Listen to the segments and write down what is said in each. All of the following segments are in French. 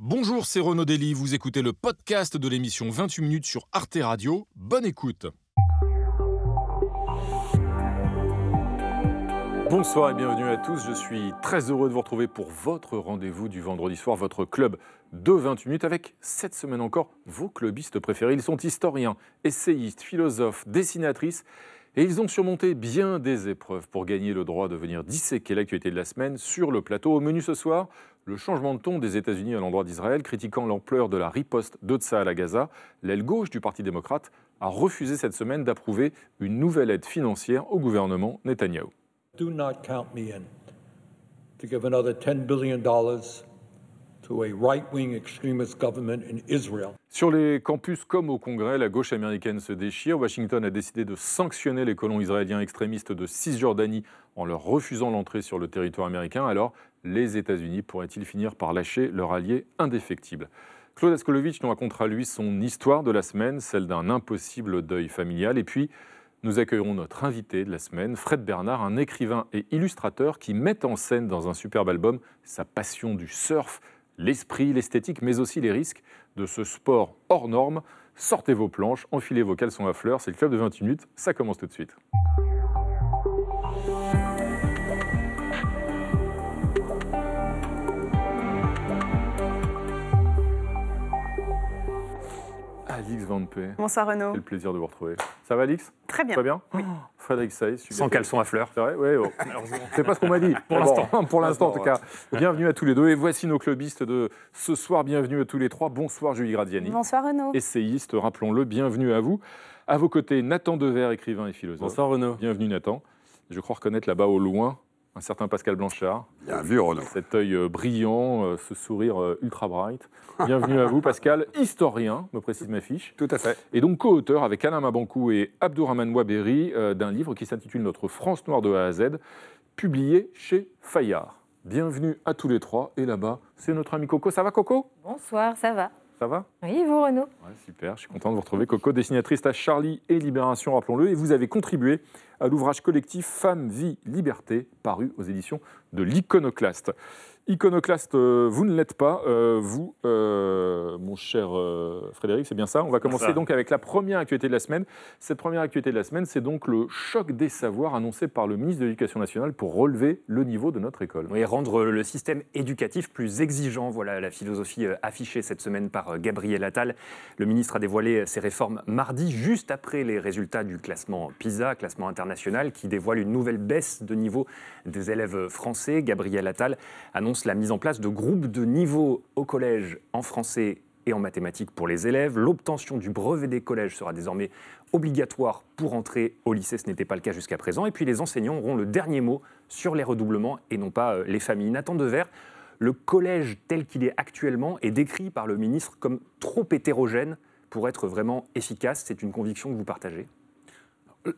Bonjour, c'est Renaud Dely, vous écoutez le podcast de l'émission 28 minutes sur Arte Radio. Bonne écoute. Bonsoir et bienvenue à tous. Je suis très heureux de vous retrouver pour votre rendez-vous du vendredi soir, votre club de 28 minutes avec cette semaine encore vos clubistes préférés. Ils sont historiens, essayistes, philosophes, dessinatrices et ils ont surmonté bien des épreuves pour gagner le droit de venir disséquer l'actualité de la semaine sur le plateau. Au menu ce soir, le changement de ton des États-Unis à l'endroit d'Israël, critiquant l'ampleur de la riposte de à Gaza, l'aile gauche du Parti démocrate a refusé cette semaine d'approuver une nouvelle aide financière au gouvernement Netanyahou. Do not count me in to give another $10 billion sur les campus comme au Congrès, la gauche américaine se déchire. Washington a décidé de sanctionner les colons israéliens extrémistes de Cisjordanie en leur refusant l'entrée sur le territoire américain. Alors, les États-Unis pourraient-ils finir par lâcher leur allié indéfectible? Claude Askolovitch nous racontera lui son histoire de la semaine, celle d'un impossible deuil familial. Et puis, nous accueillerons notre invité de la semaine, Fred Bernard, un écrivain et illustrateur qui met en scène dans un superbe album sa passion du surf l'esprit, l'esthétique, mais aussi les risques de ce sport hors norme. Sortez vos planches, enfilez vos caleçons à fleurs, c'est le club de 20 minutes, ça commence tout de suite. Alix Van. Bonsoir Renaud. Quel plaisir de vous retrouver. Ça va Alix? Très bien. Très bien? Oui. Frédéric Saïs. Sans caleçon à fleurs. C'est vrai Oui, oh. c'est pas ce qu'on m'a dit. Pour l'instant. pour l'instant, en tout cas. Bienvenue à tous les deux. Et voici nos clubistes de ce soir. Bienvenue à tous les trois. Bonsoir Julie Gradiani. Bonsoir Renaud. Essayiste, rappelons-le. Bienvenue à vous. À vos côtés, Nathan Dever, écrivain et philosophe. Bonsoir Renaud. Bienvenue Nathan. Je crois reconnaître là-bas au loin un certain Pascal Blanchard. Bien vu, Renaud. Cet œil euh, brillant, euh, ce sourire euh, ultra bright. Bienvenue à vous, Pascal, historien, me précise ma fiche. Tout à fait. Et donc co-auteur avec Alain Mabankou et Abdourahman Waberi d'un livre qui s'intitule Notre France noire de A à Z, publié chez Fayard. Bienvenue à tous les trois. Et là-bas, c'est notre ami Coco. Ça va, Coco? Bonsoir, ça va. Ça va Oui, vous, Renaud Super, je suis content de vous retrouver. Coco, dessinatrice à Charlie et Libération, rappelons-le. Et vous avez contribué à l'ouvrage collectif Femmes, Vie, Liberté, paru aux éditions de l'Iconoclaste. Iconoclaste, euh, vous ne l'êtes pas, euh, vous, euh, mon cher Frédéric, c'est bien ça. On va commencer donc avec la première actualité de la semaine. Cette première actualité de la semaine, c'est donc le choc des savoirs annoncé par le ministre de l'Éducation nationale pour relever le niveau de notre école. Oui, rendre le système éducatif plus exigeant. Voilà la philosophie affichée cette semaine par Gabriel Attal. Le ministre a dévoilé ses réformes mardi, juste après les résultats du classement PISA, classement international, qui dévoile une nouvelle baisse de niveau des élèves français. Gabriel Attal annonce la mise en place de groupes de niveau au collège en français et en mathématiques pour les élèves. L'obtention du brevet des collèges sera désormais obligatoire pour entrer au lycée, ce n'était pas le cas jusqu'à présent. Et puis les enseignants auront le dernier mot sur les redoublements et non pas euh, les familles. Nathan Devers, le collège tel qu'il est actuellement est décrit par le ministre comme trop hétérogène pour être vraiment efficace. C'est une conviction que vous partagez?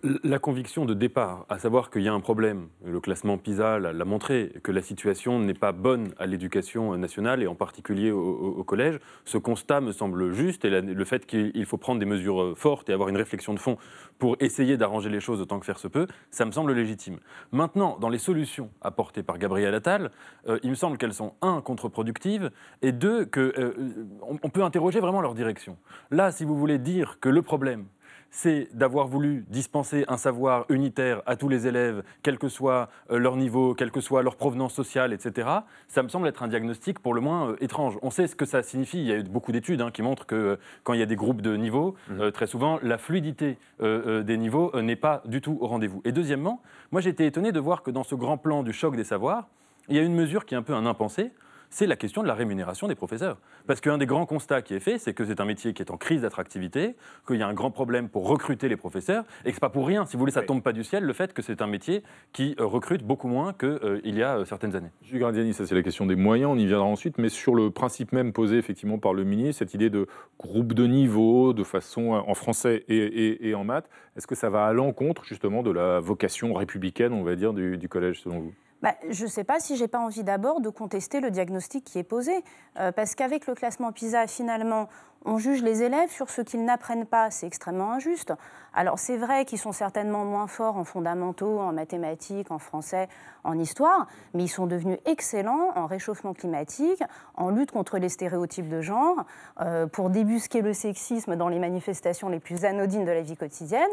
La conviction de départ, à savoir qu'il y a un problème, le classement PISA l'a montré, que la situation n'est pas bonne à l'éducation nationale et en particulier au, collège, ce constat me semble juste et le fait qu'il faut prendre des mesures fortes et avoir une réflexion de fond pour essayer d'arranger les choses autant que faire se peut, ça me semble légitime. Maintenant, dans les solutions apportées par Gabriel Attal, euh, il me semble qu'elles sont, un, contre-productives et deux, qu'on euh, on peut interroger vraiment leur direction. Là, si vous voulez dire que le problème, c'est d'avoir voulu dispenser un savoir unitaire à tous les élèves, quel que soit euh, leur niveau, quelle que soit leur provenance sociale, etc., ça me semble être un diagnostic pour le moins euh, étrange. On sait ce que ça signifie. Il y a eu beaucoup d'études hein, qui montrent que euh, quand il y a des groupes de niveaux, mmh. très souvent, la fluidité des niveaux n'est pas du tout au rendez-vous. Et deuxièmement, moi j'ai été étonné de voir que dans ce grand plan du choc des savoirs, il y a une mesure qui est un peu un impensé c'est la question de la rémunération des professeurs. Parce qu'un des grands constats qui est fait, c'est que c'est un métier qui est en crise d'attractivité, qu'il y a un grand problème pour recruter les professeurs, et que n'est pas pour rien, si vous voulez, ça ne tombe pas du ciel, le fait que c'est un métier qui euh, recrute beaucoup moins qu'il euh, y a euh, certaines années. Jules Gardiani, ça c'est la question des moyens, on y viendra ensuite, mais sur le principe même posé effectivement par le ministre, cette idée de groupe de niveau, de façon en français et, en maths, est-ce que ça va à l'encontre justement de la vocation républicaine, on va dire, du collège selon vous? Bah, je ne sais pas si j'ai pas envie d'abord de contester le diagnostic qui est posé, euh, parce qu'avec le classement PISA, finalement, on juge les élèves sur ce qu'ils n'apprennent pas. C'est extrêmement injuste. Alors c'est vrai qu'ils sont certainement moins forts en fondamentaux, en mathématiques, en français, en histoire, mais ils sont devenus excellents en réchauffement climatique, en lutte contre les stéréotypes de genre, euh, pour débusquer le sexisme dans les manifestations les plus anodines de la vie quotidienne.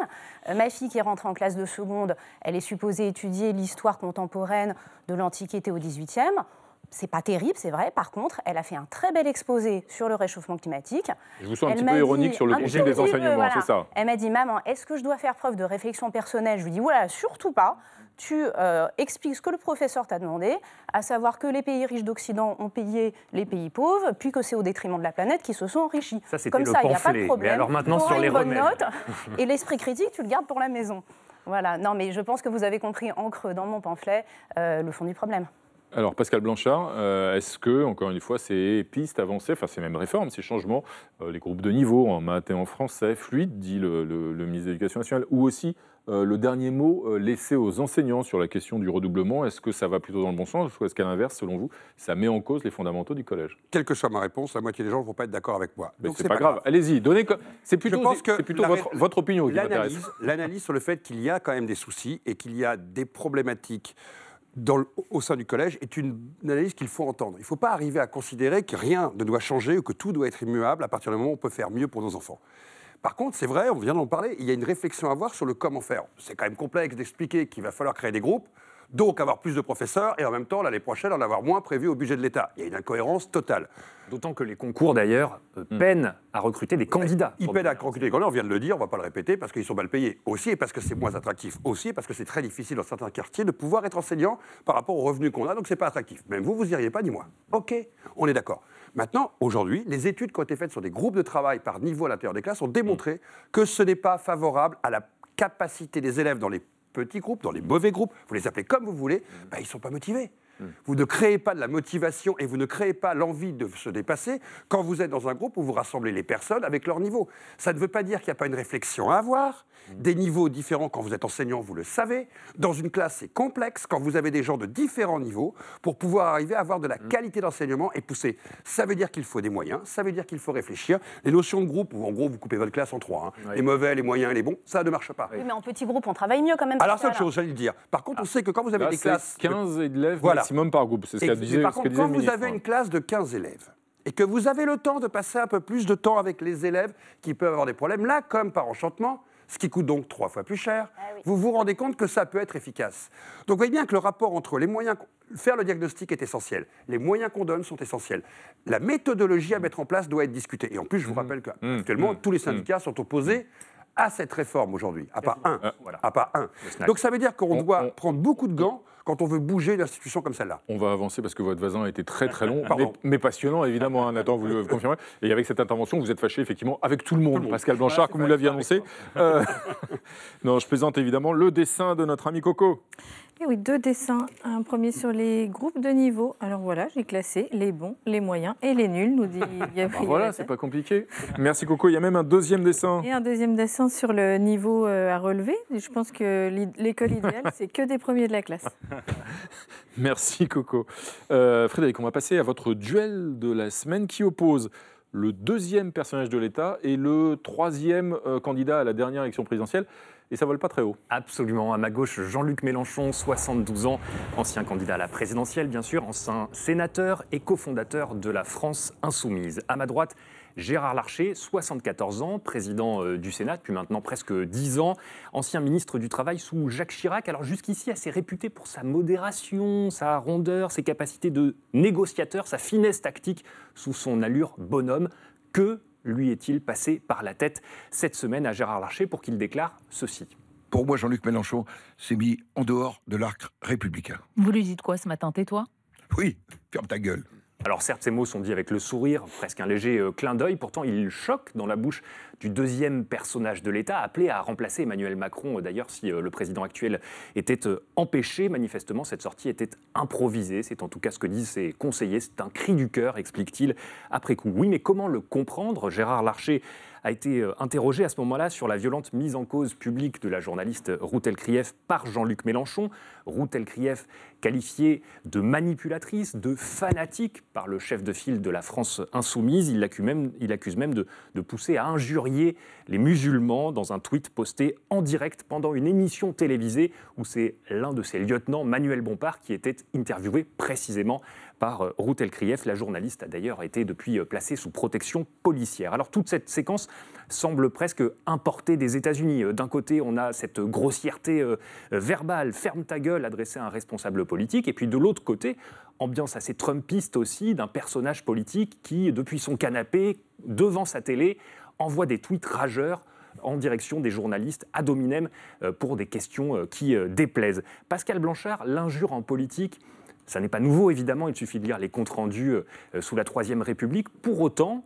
Euh, ma fille qui rentre en classe de seconde, elle est supposée étudier l'histoire contemporaine de l'Antiquité au XVIIIe. C'est pas terrible, c'est vrai. Par contre, elle a fait un très bel exposé sur le réchauffement climatique. Je vous sens un petit peu ironique sur le contenu des enseignements, c'est ça Elle m'a dit, maman, est-ce que je dois faire preuve de réflexion personnelle? Je lui dis, voilà, surtout pas. Tu euh, expliques ce que le professeur t'a demandé, à savoir que les pays riches d'Occident ont payé les pays pauvres, puis que c'est au détriment de la planète qu'ils se sont enrichis. Ça, Comme ça, il n'y a pas de problème. Mais alors maintenant, sur les bonnes notes, et l'esprit critique, tu le gardes pour la maison. Voilà, non, mais je pense que vous avez compris en creux dans mon pamphlet euh, le fond du problème. Alors Pascal Blanchard, euh, est-ce que, encore une fois, ces pistes avancées, enfin ces mêmes réformes, ces changements, euh, les groupes de niveau en maths et en français, fluides, dit le, ministre de l'Éducation nationale, ou aussi euh, le dernier mot laissé aux enseignants sur la question du redoublement, est-ce que ça va plutôt dans le bon sens ou est-ce qu'à l'inverse, selon vous, ça met en cause les fondamentaux du collège? Quelle que soit ma réponse, la moitié des gens ne vont pas être d'accord avec moi. Mais c'est pas, pas, grave. Allez-y, donnez. C'est plutôt, plutôt votre, votre, opinion qui m'intéresse. L'analyse sur le fait qu'il y a quand même des soucis et qu'il y a des problématiques au sein du collège est une, analyse qu'il faut entendre. Il ne faut pas arriver à considérer que rien ne doit changer ou que tout doit être immuable à partir du moment où on peut faire mieux pour nos enfants. Par contre, c'est vrai, on vient d'en parler, il y a une réflexion à avoir sur le comment faire. C'est quand même complexe d'expliquer qu'il va falloir créer des groupes, donc avoir plus de professeurs, et en même temps, l'année prochaine, en avoir moins prévu au budget de l'État. Il y a une incohérence totale. D'autant que les concours, d'ailleurs, euh, hmm. peinent à recruter des candidats. Ils peinent à recruter des candidats, on vient de le dire, on ne va pas le répéter, parce qu'ils sont mal payés. Aussi, et parce que c'est moins attractif. Aussi, parce que c'est très difficile dans certains quartiers de pouvoir être enseignant par rapport aux revenus qu'on a, donc c'est pas attractif. Même vous, vous iriez pas, dis-moi. OK, on est d'accord. Maintenant, aujourd'hui, les études qui ont été faites sur des groupes de travail par niveau à l'intérieur des classes ont démontré que ce n'est pas favorable à la capacité des élèves dans les petits groupes, dans les mauvais groupes, vous les appelez comme vous voulez, ben, ils ne sont pas motivés. Vous ne créez pas de la motivation et vous ne créez pas l'envie de se dépasser quand vous êtes dans un groupe où vous rassemblez les personnes avec leur niveau. Ça ne veut pas dire qu'il n'y a pas une réflexion à avoir. Des niveaux différents quand vous êtes enseignant, vous le savez. Dans une classe, c'est complexe quand vous avez des gens de différents niveaux pour pouvoir arriver à avoir de la qualité d'enseignement et pousser. Ça veut dire qu'il faut des moyens, ça veut dire qu'il faut réfléchir. Les notions de groupe, où en gros vous coupez votre classe en trois, hein. les mauvais, les moyens et les bons, ça ne marche pas. Oui, mais en petit groupe, on travaille mieux quand même. Alors c'est autre chose, j'allais le dire. Par contre, on sait que quand vous avez des classes... 15 élèves voilà. maximum par groupe, c'est ce qu'a dit Par contre, quand vous avez une classe de 15 élèves, et que vous avez le temps de passer un peu plus de temps avec les élèves qui peuvent avoir des problèmes, là, comme par enchantement, ce qui coûte donc trois fois plus cher, ah vous vous rendez compte que ça peut être efficace. Donc vous voyez bien que le rapport entre les moyens, faire le diagnostic est essentiel, les moyens qu'on donne sont essentiels, la méthodologie à mettre en place doit être discutée. Et en plus, je vous mmh. rappelle qu'actuellement, mmh. tous les mmh. syndicats sont opposés à cette réforme aujourd'hui, à pas un. Voilà. À pas un. Donc ça veut dire qu'on doit prendre beaucoup de gants quand on veut bouger une institution comme celle-là. On va avancer parce que votre voisin a été très très long, mais, passionnant évidemment, hein, Nathan, vous le confirmez. Et avec cette intervention, vous êtes fâché effectivement avec tout le monde, Pascal Blanchard, comme vous l'aviez annoncé. Euh, non, je présente évidemment le dessin de notre ami Coco. Et oui, deux dessins. Un premier sur les groupes de niveau. Alors voilà, j'ai classé les bons, les moyens et les nuls, nous dit Gabriel. Ah, voilà, c'est pas compliqué. Merci Coco. Il y a même un deuxième dessin. Et un deuxième dessin sur le niveau euh, à relever. Je pense que l'école idéale, c'est que des premiers de la classe. Merci Coco. Euh, Frédéric, on va passer à votre duel de la semaine qui oppose le deuxième personnage de l'État et le troisième euh, candidat à la dernière élection présidentielle et ça vole pas très haut. Absolument. À ma gauche, Jean-Luc Mélenchon, 72 ans, ancien candidat à la présidentielle, bien sûr, ancien sénateur et cofondateur de la France Insoumise. À ma droite, Gérard Larcher, 74 ans, président euh, du Sénat depuis maintenant presque 10 ans, ancien ministre du Travail sous Jacques Chirac. Alors jusqu'ici assez réputé pour sa modération, sa rondeur, ses capacités de négociateur, sa finesse tactique sous son allure bonhomme. Que lui est-il passé par la tête cette semaine à Gérard Larcher pour qu'il déclare ceci Pour moi, Jean-Luc Mélenchon s'est mis en dehors de l'arc républicain. Vous lui dites quoi ce matin? Tais-toi? Oui, ferme ta gueule. Alors certes, ces mots sont dits avec le sourire, presque un léger euh, clin d'œil, pourtant ils choquent dans la bouche du deuxième personnage de l'État, appelé à remplacer Emmanuel Macron. D'ailleurs, si euh, le président actuel était euh, empêché, manifestement, cette sortie était improvisée. C'est en tout cas ce que disent ses conseillers. C'est un cri du cœur, explique-t-il après coup. Oui, mais comment le comprendre? Gérard Larcher a été euh, interrogé à ce moment-là sur la violente mise en cause publique de la journaliste Ruth Elkrief par Jean-Luc Mélenchon. Ruth Elkrief qualifiée de manipulatrice, de fanatique par le chef de file de la France insoumise. Il même, il accuse même de pousser à injurier les musulmans dans un tweet posté en direct pendant une émission télévisée où c'est l'un de ses lieutenants, Manuel Bompard, qui était interviewé précisément par euh, Ruth Elkrief. La journaliste a d'ailleurs été depuis euh, placée sous protection policière. Alors toute cette séquence semble presque importée des États-Unis. Euh, D'un côté, on a cette grossièreté verbale, ferme ta gueule, adressée à un responsable politique, et puis de l'autre côté, ambiance assez trumpiste aussi d'un personnage politique qui, depuis son canapé, devant sa télé, envoie des tweets rageurs en direction des journalistes ad hominem pour des questions qui déplaisent. Pascal Blanchard, l'injure en politique, ça n'est pas nouveau évidemment, il suffit de lire les comptes rendus euh, sous la Troisième République. Pour autant,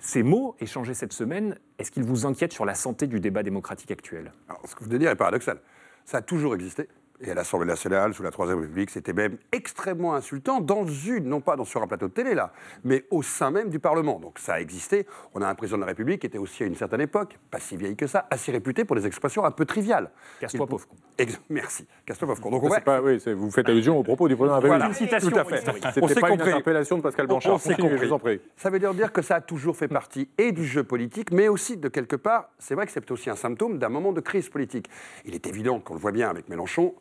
ces mots échangés cette semaine, est-ce qu'ils vous inquiètent sur la santé du débat démocratique actuel? Alors, ce que vous venez de dire est paradoxal. Ça a toujours existé. Et à l'Assemblée nationale, sous la Troisième République, c'était même extrêmement insultant dans une, non pas dans, sur un plateau de télé là, mais au sein même du Parlement. Donc ça a existé. On a un président de la République qui était aussi à une certaine époque, pas si vieille que ça, assez réputé pour des expressions un peu triviales. Casse-toi, Il- pauvre con. Ex- Merci. Casse-toi, pauvre con. Donc, C'est ouais, pas- oui, c'est- vous faites allusion au propos du président de la Voilà. République. Une citation Tout à fait. C'était pas une compris. interpellation de Pascal Blanchard. on s'est compris. je vous en prie. Ça veut dire dire que ça a toujours fait partie et du jeu politique, mais aussi de quelque part, c'est vrai que c'est aussi un symptôme d'un moment de crise politique. Il est évident qu'on le voit bien avec Mélenchon.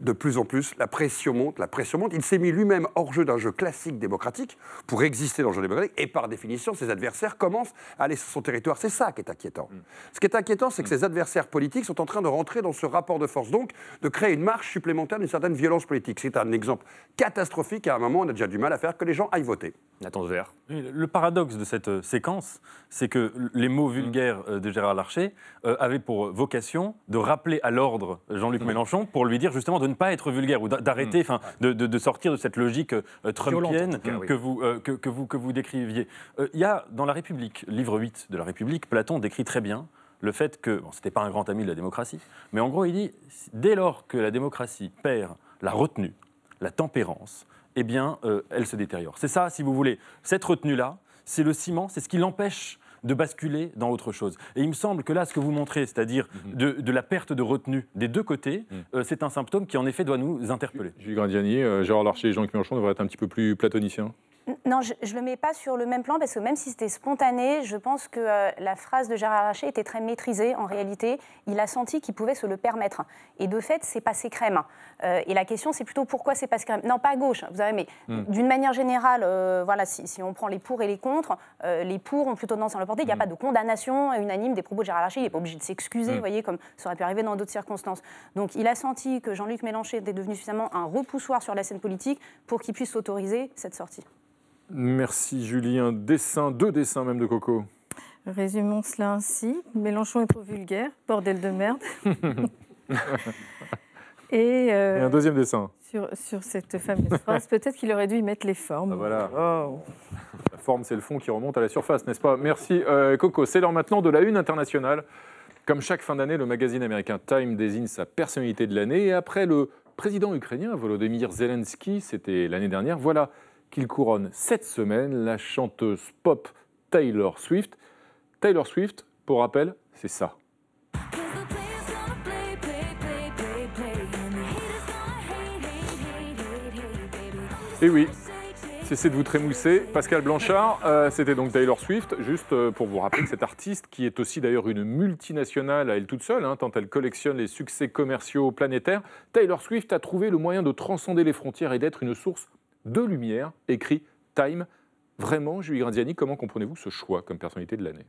De plus en plus, la pression monte, la pression monte. Il s'est mis lui-même hors jeu d'un jeu classique démocratique pour exister dans le jeu démocratique, et par définition, ses adversaires commencent à aller sur son territoire. C'est ça qui est inquiétant. Ce qui est inquiétant, c'est que ses adversaires politiques sont en train de rentrer dans ce rapport de force, donc de créer une marche supplémentaire d'une certaine violence politique. C'est un exemple catastrophique. À un moment, on a déjà du mal à faire que les gens aillent voter. Nathan Devers. Le paradoxe de cette euh, séquence, c'est que les mots vulgaires euh, de Gérard Larcher euh, avaient pour vocation de rappeler à l'ordre Jean-Luc Mélenchon pour lui dire justement de ne pas être vulgaire ou d'a- d'arrêter, enfin, de, sortir de cette logique trumpienne cas, oui. que, vous, que, que vous, que vous décriviez. Il y a dans La République, livre 8 de La République, Platon décrit très bien le fait que, bon, c'était pas un grand ami de la démocratie, mais en gros, il dit, dès lors que la démocratie perd la retenue, la tempérance, eh bien, euh, elle se détériore. C'est ça, si vous voulez. Cette retenue-là, c'est le ciment, c'est ce qui l'empêche de basculer dans autre chose. Et il me semble que là, ce que vous montrez, c'est-à-dire de, de la perte de retenue des deux côtés, euh, c'est un symptôme qui, en effet, doit nous interpeller. Julie Grandiani, euh, Gérard Larcher et Jean-Luc Mélenchon devraient être un petit peu plus platoniciens. Non, je ne le mets pas sur le même plan parce que même si c'était spontané, je pense que euh, la phrase de Gérard Larcher était très maîtrisée en réalité. Il a senti qu'il pouvait se le permettre. Et de fait, c'est passé crème. Euh, et la question, c'est plutôt pourquoi c'est passé crème Non, pas à gauche, vous savez, mais d'une manière générale, euh, voilà, si, si on prend les pour et les contre, les pour ont plutôt tendance à l'emporter. Il n'y a pas de condamnation unanime des propos de Gérard Larcher. Il n'est pas obligé de s'excuser, vous voyez, comme ça aurait pu arriver dans d'autres circonstances. Donc il a senti que Jean-Luc Mélenchon était devenu suffisamment un repoussoir sur la scène politique pour qu'il puisse autoriser cette sortie. Merci Julie. Un dessin, deux dessins même de Coco. Résumons cela ainsi. Mélenchon est trop vulgaire, bordel de merde. Et, euh, Et un deuxième dessin. sur, sur cette fameuse phrase, peut-être qu'il aurait dû y mettre les formes. Ah, voilà. Oh. La forme, c'est le fond qui remonte à la surface, n'est-ce pas? Merci euh, Coco. C'est l'heure maintenant de la une internationale. Comme chaque fin d'année, le magazine américain Time désigne sa personnalité de l'année. Et après le président ukrainien Volodymyr Zelensky, c'était l'année dernière, voilà qu'il couronne cette semaine la chanteuse pop Taylor Swift. Taylor Swift, pour rappel, c'est ça. Et oui, cessez de vous trémousser. Pascal Blanchard, euh, c'était donc Taylor Swift, juste euh, pour vous rappeler que cette artiste, qui est aussi d'ailleurs une multinationale à elle toute seule, hein, tant elle collectionne les succès commerciaux planétaires, Taylor Swift a trouvé le moyen de transcender les frontières et d'être une source de lumière, écrit Time. Vraiment, Julie Grandiani, comment comprenez-vous ce choix comme personnalité de l'année?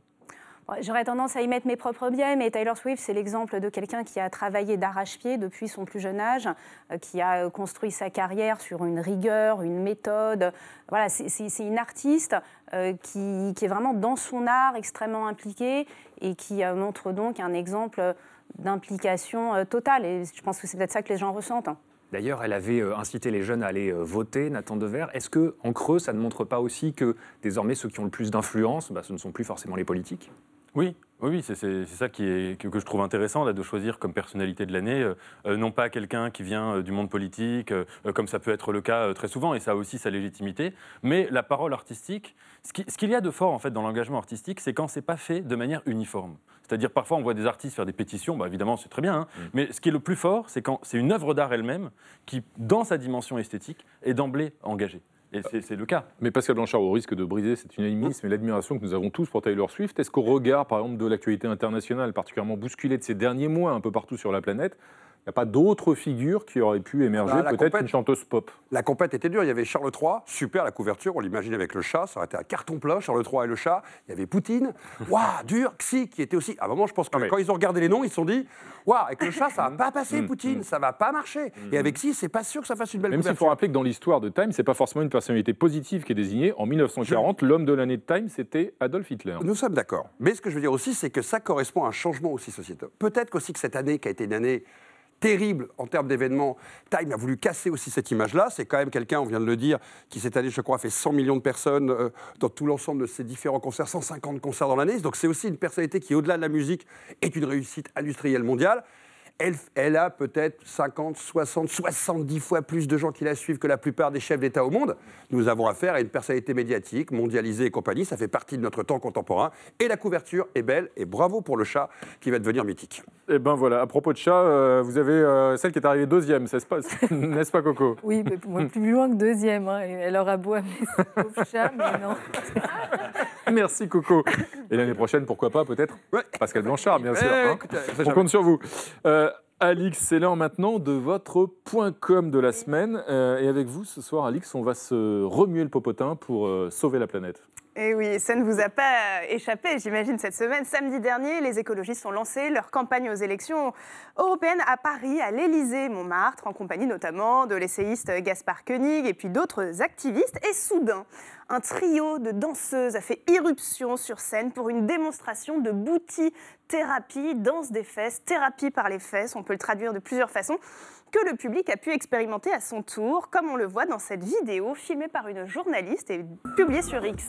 J'aurais tendance à y mettre mes propres biais, mais Taylor Swift, c'est l'exemple de quelqu'un qui a travaillé d'arrache-pied depuis son plus jeune âge, euh, qui a euh, construit sa carrière sur une rigueur, une méthode. Voilà, c'est- une artiste euh, qui, qui est vraiment dans son art extrêmement impliquée et qui montre donc un exemple d'implication totale. Et je pense que c'est peut-être ça que les gens ressentent. D'ailleurs, elle avait euh, incité les jeunes à aller euh, voter, Nathan Devers. Est-ce que, en creux, ça ne montre pas aussi que désormais ceux qui ont le plus d'influence, bah, ce ne sont plus forcément les politiques? Oui, oui, c'est- ça qui est, que, je trouve intéressant, là, de choisir comme personnalité de l'année, euh, euh, non pas quelqu'un qui vient euh, du monde politique, euh, comme ça peut être le cas très souvent, et ça a aussi sa légitimité, mais la parole artistique, ce qui- ce qu'il y a de fort en fait dans l'engagement artistique, c'est quand c'est pas fait de manière uniforme. C'est-à-dire parfois on voit des artistes faire des pétitions, bah, évidemment c'est très bien, hein, mais ce qui est le plus fort, c'est quand c'est une œuvre d'art elle-même qui, dans sa dimension esthétique, est d'emblée engagée. Et c'est- le cas. Mais Pascal Blanchard, au risque de briser cet unanimisme et l'admiration que nous avons tous pour Taylor Swift, est-ce qu'au regard, par exemple, de l'actualité internationale, particulièrement bousculée de ces derniers mois un peu partout sur la planète, n'y a pas d'autres figures qui auraient pu émerger, Bah, peut-être une chanteuse pop La compète était dure. Il y avait Charles III, super la couverture. On l'imagine avec le chat. Ça aurait été un carton plein, Charles III et le chat. Il y avait Poutine. Waouh, dur. Xi, qui était aussi. À un moment, je pense que Ah, mais- quand ils ont regardé les noms, ils se sont dit Waouh, avec le chat, ça va pas passer, Mm, Poutine. mm. Ça va pas marcher. Et avec Xi, c'est pas sûr que ça fasse une belle Même s'il faut couverture. rappeler que dans l'histoire de Time, c'est pas forcément une personnalité positive qui est désignée. En 1940, l'homme de l'année de Time, c'était Adolf Hitler. Nous sommes d'accord. Mais ce que je veux dire aussi, c'est que ça correspond à un changement aussi sociétal. Peut-être qu'aussi que cette année, qui a été une année terrible en termes d'événements, Time a voulu casser aussi cette image-là. C'est quand même quelqu'un, on vient de le dire, qui cette année, je crois, a fait 100 millions de personnes euh, dans tout l'ensemble de ses différents concerts, 150 concerts dans l'année. Donc c'est aussi une personnalité qui, au-delà de la musique, est une réussite industrielle mondiale. Elle, elle a peut-être 50, 60, 70 fois plus de gens qui la suivent que la plupart des chefs d'État au monde. Nous avons affaire à une personnalité médiatique, mondialisée et compagnie. Ça fait partie de notre temps contemporain. Et la couverture est belle. Et bravo pour le chat qui va devenir mythique. Et ben voilà, à propos de chat, euh, vous avez euh, celle qui est arrivée deuxième, n'est-ce pas, n'est-ce pas Coco? Oui, mais plus loin que deuxième. hein. Elle aura beau amener son pauvre chat, mais non. Merci Coco. Et l'année prochaine, pourquoi pas, peut-être Ouais. Pascal Blanchard, bien sûr. Eh, hein. écoutez, ça, On jamais. compte sur vous. Euh, Alix, c'est l'heure maintenant de votre point com de la semaine. Euh, et avec vous, ce soir, Alix, on va se remuer le popotin pour euh, sauver la planète. Et oui, ça ne vous a pas échappé, j'imagine, cette semaine. Samedi dernier, les écologistes ont lancé leur campagne aux élections européennes à Paris, à l'Élysée, Montmartre, en compagnie notamment de l'essayiste Gaspard Koenig et puis d'autres activistes. Et soudain, un trio de danseuses a fait irruption sur scène pour une démonstration de booty thérapie, danse des fesses, thérapie par les fesses, on peut le traduire de plusieurs façons que le public a pu expérimenter à son tour, comme on le voit dans cette vidéo filmée par une journaliste et publiée sur X.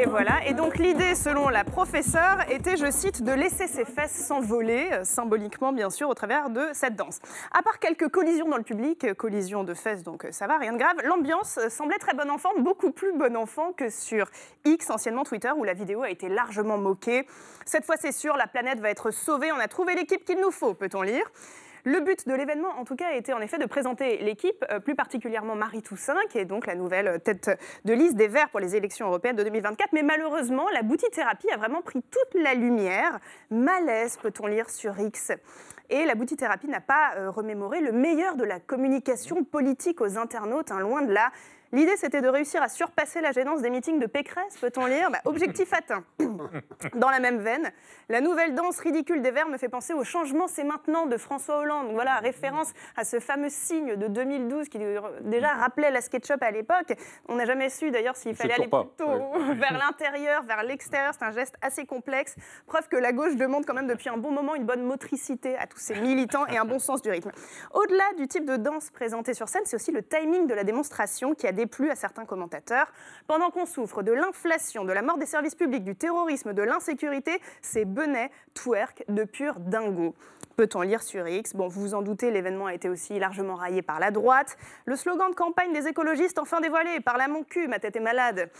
Et voilà. Et donc l'idée, selon la professeure, était, je cite, de laisser ses fesses s'envoler, euh, symboliquement bien sûr, au travers de cette danse. À part quelques collisions dans le public, euh, collisions de fesses, donc euh, ça va, rien de grave, l'ambiance semblait très bon enfant, beaucoup plus bon enfant que sur X, anciennement Twitter, où la vidéo a été largement moquée. Cette fois, c'est sûr, la planète va être sauvée, on a trouvé l'équipe qu'il nous faut, peut-on lire. Le but de l'événement, en tout cas, été en effet de présenter l'équipe, euh, plus particulièrement Marie Toussaint, qui est donc la nouvelle euh, tête de liste des Verts pour les élections européennes de 2024. Mais malheureusement, la boutithérapie a vraiment pris toute la lumière. Malaise, peut-on lire sur X. Et la boutithérapie n'a pas euh, remémoré le meilleur de la communication politique aux internautes, hein, loin de là. L'idée, c'était de réussir à surpasser la gênance des meetings de Pécresse, peut-on lire Bah, Objectif atteint. Dans la même veine, la nouvelle danse ridicule des Verts me fait penser au changement, c'est maintenant de François Hollande. Donc voilà, référence à ce fameux signe de 2012 qui euh, déjà rappelait la SketchUp à l'époque. On n'a jamais su d'ailleurs s'il fallait aller pas. plutôt vers l'intérieur, vers l'extérieur. C'est un geste assez complexe. Preuve que la gauche demande quand même depuis un bon moment une bonne motricité à tous ses militants et un bon sens du rythme. Au-delà du type de danse présenté sur scène, c'est aussi le timing de la démonstration qui a déplu à certains commentateurs. Pendant qu'on souffre de l'inflation, de la mort des services publics, du terrorisme, de l'insécurité, c'est Benet twerk de pur dingo. Peut-on lire sur X? Bon, vous vous en doutez, l'événement a été aussi largement raillé par la droite. Le slogan de campagne des écologistes, enfin dévoilé, par la mon cul, ma tête est malade,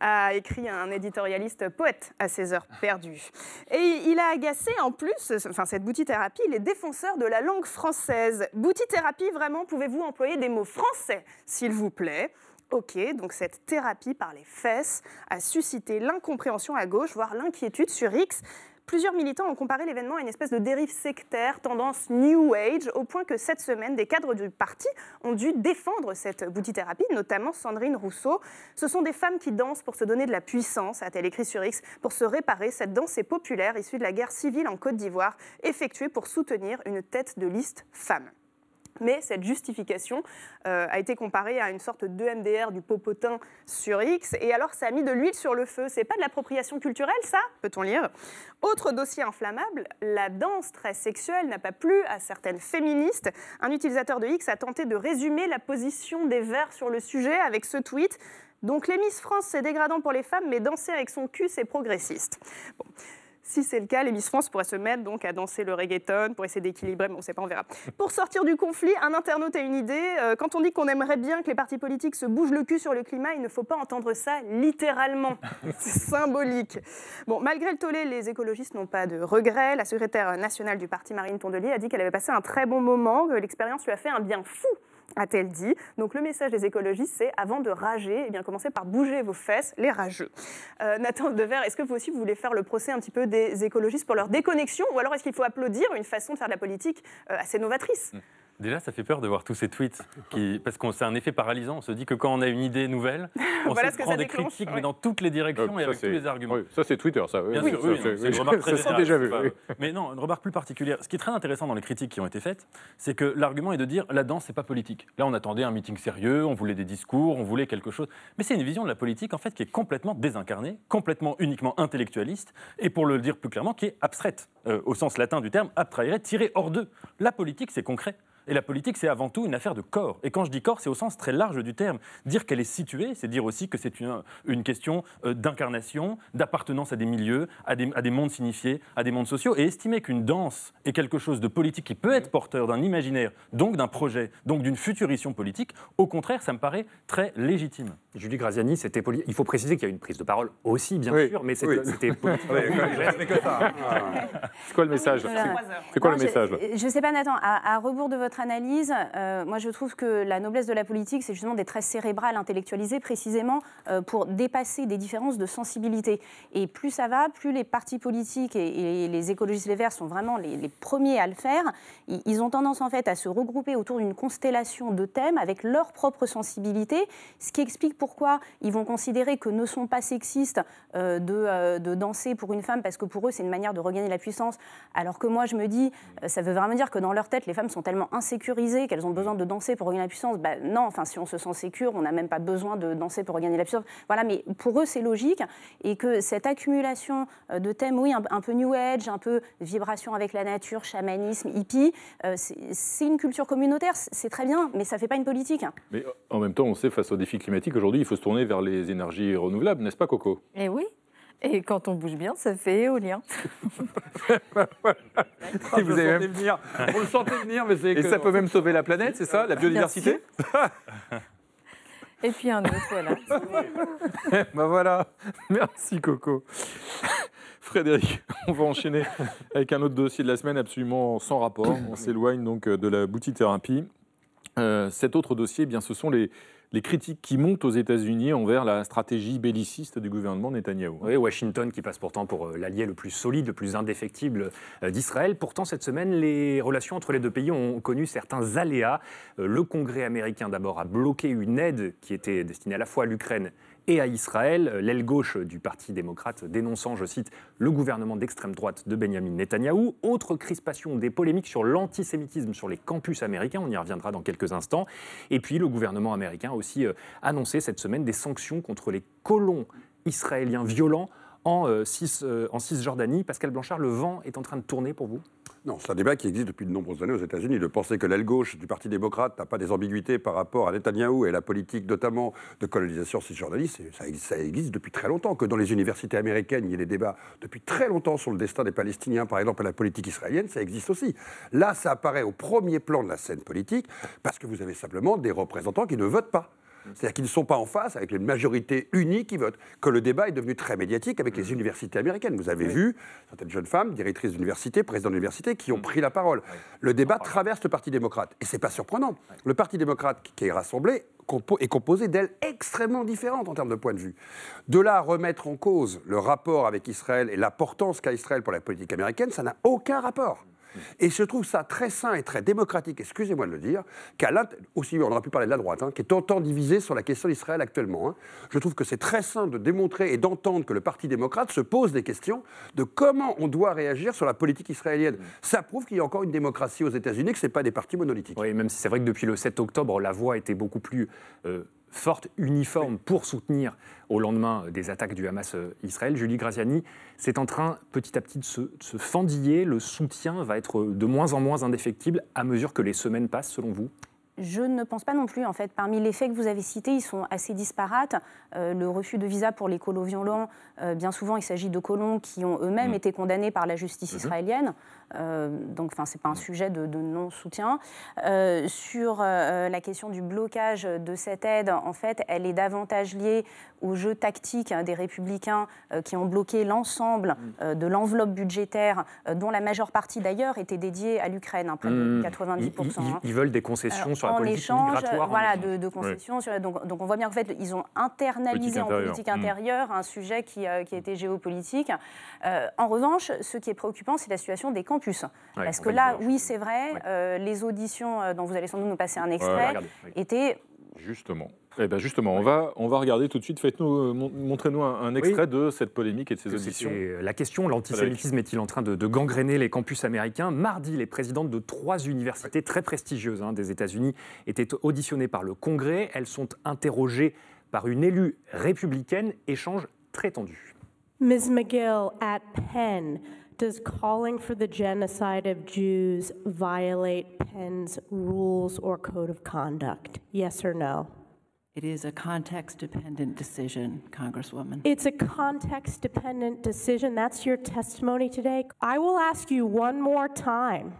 a écrit un éditorialiste poète à ses heures perdues. Et il a agacé en plus, enfin cette boutithérapie, les défenseurs de la langue française. Boutithérapie, vraiment, pouvez-vous employer des mots français, s'il vous plaît? Ok, donc cette thérapie par les fesses a suscité l'incompréhension à gauche, voire l'inquiétude sur X. Plusieurs militants ont comparé l'événement à une espèce de dérive sectaire, tendance New Age, au point que cette semaine, des cadres du parti ont dû défendre cette boutithérapie, notamment Sandrine Rousseau. Ce sont des femmes qui dansent pour se donner de la puissance, a-t-elle écrit sur X, pour se réparer. Cette danse est populaire, issue de la guerre civile en Côte d'Ivoire, effectuée pour soutenir une tête de liste femme. Mais cette justification euh, a été comparée à une sorte de MDR du popotin sur X. Et alors, ça a mis de l'huile sur le feu. C'est pas de l'appropriation culturelle, ça Peut-on lire? Autre dossier inflammable, la danse très sexuelle n'a pas plu à certaines féministes. Un utilisateur de X a tenté de résumer la position des Verts sur le sujet avec ce tweet. Donc, les Miss France, c'est dégradant pour les femmes, mais danser avec son cul, c'est progressiste. Si c'est le cas, les Miss France pourraient se mettre donc à danser le reggaeton pour essayer d'équilibrer, mais on ne sait pas, on verra. Pour sortir du conflit, un internaute a une idée. Euh, quand on dit qu'on aimerait bien que les partis politiques se bougent le cul sur le climat, il ne faut pas entendre ça littéralement. C'est symbolique. Bon, malgré le tollé, les écologistes n'ont pas de regrets. La secrétaire nationale du parti Marine Tondelier a dit qu'elle avait passé un très bon moment, que l'expérience lui a fait un bien fou a-t-elle dit. Donc le message des écologistes, c'est avant de rager, eh bien commencez par bouger vos fesses, les rageux. Euh, Nathan Dever, est-ce que vous aussi vous voulez faire le procès un petit peu des écologistes pour leur déconnexion, ou alors est-ce qu'il faut applaudir une façon de faire de la politique euh, assez novatrice? Déjà, ça fait peur de voir tous ces tweets, qui, parce qu'on c'est un effet paralysant. On se dit que quand on a une idée nouvelle, on Voilà se prend des critiques, ouais. mais dans toutes les directions Euh, et avec tous les arguments. oui, ça, c'est Twitter, ça. oui. Bien Oui, sûr, oui, c'est- une remarque très ça, générale, déjà vu. pas- oui. Mais non, une remarque plus particulière. Ce qui est très intéressant dans les critiques qui ont été faites, c'est que l'argument est de dire la danse, c'est pas politique. Là, on attendait un meeting sérieux, on voulait des discours, on voulait quelque chose. Mais c'est une vision de la politique, en fait, qui est complètement désincarnée, complètement uniquement intellectualiste, et pour le dire plus clairement, qui est abstraite, euh, au sens latin du terme, abtrahere, tiré hors d'eux. La politique, c'est concret. Et la politique, c'est avant tout une affaire de corps. Et quand je dis corps, c'est au sens très large du terme. Dire qu'elle est située, c'est dire aussi que c'est une, une question euh, d'incarnation, d'appartenance à des milieux, à des, à des mondes signifiés, à des mondes sociaux. Et estimer qu'une danse est quelque chose de politique qui peut être porteur d'un imaginaire, donc d'un projet, donc d'une futurition politique, au contraire, ça me paraît très légitime. Julie Graziani, c'était poli- il faut préciser qu'il y a eu une prise de parole aussi, bien Oui, sûr, mais c'était oui. c'était politique. Ah. C'est quoi le message? Voilà. C'est- quoi Non, le je- message Je ne sais pas, Nathan. À, à rebours de votre analyse, euh, moi je trouve que la noblesse de la politique, c'est justement d'être très cérébral, intellectualisé, précisément euh, pour dépasser des différences de sensibilité. Et plus ça va, plus les partis politiques et, les écologistes les Verts sont vraiment les, premiers à le faire. Ils, ont tendance en fait à se regrouper autour d'une constellation de thèmes avec leur propre sensibilité, ce qui explique pourquoi ils vont considérer que ne sont pas sexistes euh, de, danser pour une femme parce que pour eux c'est une manière de regagner la puissance, alors que moi je me dis, ça veut vraiment dire que dans leur tête les femmes sont tellement insécurisées qu'elles ont besoin de danser pour regagner la puissance. Ben, non, enfin si on se sent sécure, on n'a même pas besoin de danser pour regagner la puissance. Voilà, mais pour eux c'est logique et que cette accumulation euh, de thèmes, oui, un, un peu new age, un peu vibration avec la nature, chamanisme, hippie, euh, c'est une culture communautaire, c'est très bien, mais ça fait pas une politique. Mais en même temps, on sait, face aux défis climatiques, aujourd'hui, il faut se tourner vers les énergies renouvelables, n'est-ce pas, Coco? Et oui. Et quand on bouge bien, ça fait éolien. Je vous le avez sentais venir. Vous le sentez venir, mais c'est Et que- ça peut même sauver la planète, c'est ça La biodiversité Et puis un autre, voilà. Ben voilà, merci Coco. Frédéric, on va enchaîner avec un autre dossier de la semaine absolument sans rapport. On s'éloigne donc de la boutithérapie. Euh, cet autre dossier, eh bien, ce sont les, les critiques qui montent aux États-Unis envers la stratégie belliciste du gouvernement Netanyahou. Oui, Washington qui passe pourtant pour euh, l'allié le plus solide, le plus indéfectible euh, d'Israël. Pourtant, cette semaine, les relations entre les deux pays ont connu certains aléas. Euh, Le Congrès américain, d'abord, a bloqué une aide qui était destinée à la fois à l'Ukraine et à Israël. L'aile gauche du Parti démocrate dénonçant, je cite, le gouvernement d'extrême droite de Benjamin Netanyahou. Autre crispation des polémiques sur l'antisémitisme sur les campus américains, on y reviendra dans quelques instants. Et puis le gouvernement américain a aussi euh, annoncé cette semaine des sanctions contre les colons israéliens violents en, euh, euh, en Cisjordanie. Pascal Blanchard, le vent est en train de tourner pour vous? Non, c'est un débat qui existe depuis de nombreuses années aux États-Unis. De penser que l'aile gauche du Parti démocrate n'a pas des ambiguïtés par rapport à Netanyahou et la politique notamment de colonisation cisjordanie, c'est- ça, ça existe depuis très longtemps. Que dans les universités américaines, il y ait des débats depuis très longtemps sur le destin des Palestiniens, par exemple, et la politique israélienne, ça existe aussi. Là, ça apparaît au premier plan de la scène politique parce que vous avez simplement des représentants qui ne votent pas. C'est-à-dire qu'ils ne sont pas en face avec une majorité unique qui vote. Que le débat est devenu très médiatique avec les universités américaines. Vous avez vu certaines jeunes femmes, directrices d'université, présidents d'université, qui ont pris la parole. Le débat traverse le Parti démocrate. Et c'est pas surprenant. Le Parti démocrate qui est rassemblé est composé d'ailes extrêmement différentes en termes de point de vue. De là à remettre en cause le rapport avec Israël et l'importance qu'a Israël pour la politique américaine, ça n'a aucun rapport. Et je trouve ça très sain et très démocratique, excusez-moi de le dire, qu'à aussi, on aurait pu parler de la droite, hein, qui est autant divisée sur la question d'Israël actuellement. hein. Je trouve que c'est très sain de démontrer et d'entendre que le Parti démocrate se pose des questions de comment on doit réagir sur la politique israélienne. Ça prouve qu'il y a encore une démocratie aux États-Unis, que ce n'est pas des partis monolithiques. Oui, même si c'est vrai que depuis le 7 octobre, la voix était beaucoup plus euh, forte, uniforme pour soutenir au lendemain des attaques du Hamas euh, Israël. Julie Graziani, c'est en train petit à petit de se, de se fendiller. Le soutien va être de moins en moins indéfectible à mesure que les semaines passent, selon vous? Je ne pense pas non plus. En fait, parmi les faits que vous avez cités, ils sont assez disparates. Euh, le refus de visa pour les colos violents, euh, bien souvent, il s'agit de colons qui ont eux-mêmes été condamnés par la justice israélienne. Euh, donc, enfin, c'est pas un sujet de, de non-soutien. Euh, sur euh, la question du blocage de cette aide, en fait, elle est davantage liée au jeu tactique hein, des républicains qui ont bloqué l'ensemble euh, de l'enveloppe budgétaire, dont la majeure partie d'ailleurs était dédiée à l'Ukraine, hein, près de Mmh. 90%. Ils, ils- hein. ils veulent des concessions sur la en politique échange, migratoire. voilà, en- de, de concessions. sur- donc, donc on voit bien qu'en fait, ils ont Politique internalisé en intérieure. politique Mm. intérieure un sujet qui, qui était géopolitique. Euh, en revanche, ce qui est préoccupant, c'est la situation des campus. Parce que là, oui, c'est vrai, Ouais. euh, les auditions euh, dont vous allez sans doute nous passer un extrait regardez, étaient Justement. Eh ben justement, on va, on va regarder tout de suite. Faites-nous, euh, mon- montrez-nous un, un extrait de cette polémique et de ces que auditions. la question, l'antisémitisme est-il en train de, de gangréner les campus américains? Mardi, les présidentes de trois universités très prestigieuses hein, des États-Unis étaient auditionnées par le Congrès. Elles sont interrogées par une élue républicaine. Échange très tendu. Ms. McGill, at Penn, does calling for the genocide of Jews violate Penn's rules or code of conduct? Yes or no? It is a context-dependent decision, Congresswoman. It's a context dependent decision. That's your testimony today. I will ask you one more time.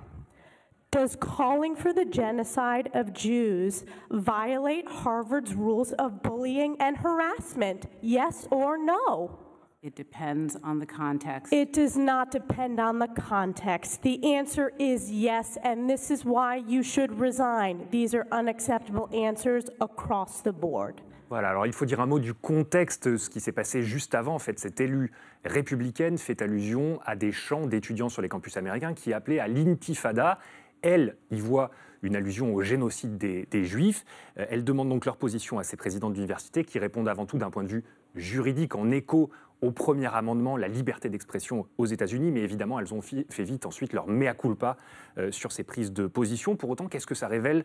Does calling for the genocide of Jews violate Harvard's rules of bullying and harassment? Yes or no? It depends on the context. It does not depend on the context. The answer is yes, and this is why you should resign. These are unacceptable answers across the board. Voilà, alors il faut dire un mot du contexte, ce qui s'est passé juste avant. En fait, cette élue républicaine fait allusion à des chants d'étudiants sur les campus américains qui appelaient à l'intifada. Elle y voit une allusion au génocide des, des Juifs. Euh, Elle demande donc leur position à ces présidents d'université qui répondent avant tout d'un point de vue juridique, en écho au premier amendement, la liberté d'expression aux États-Unis. Mais évidemment, elles ont fait vite ensuite leur mea culpa euh, sur ces prises de position. Pour autant, qu'est-ce que ça révèle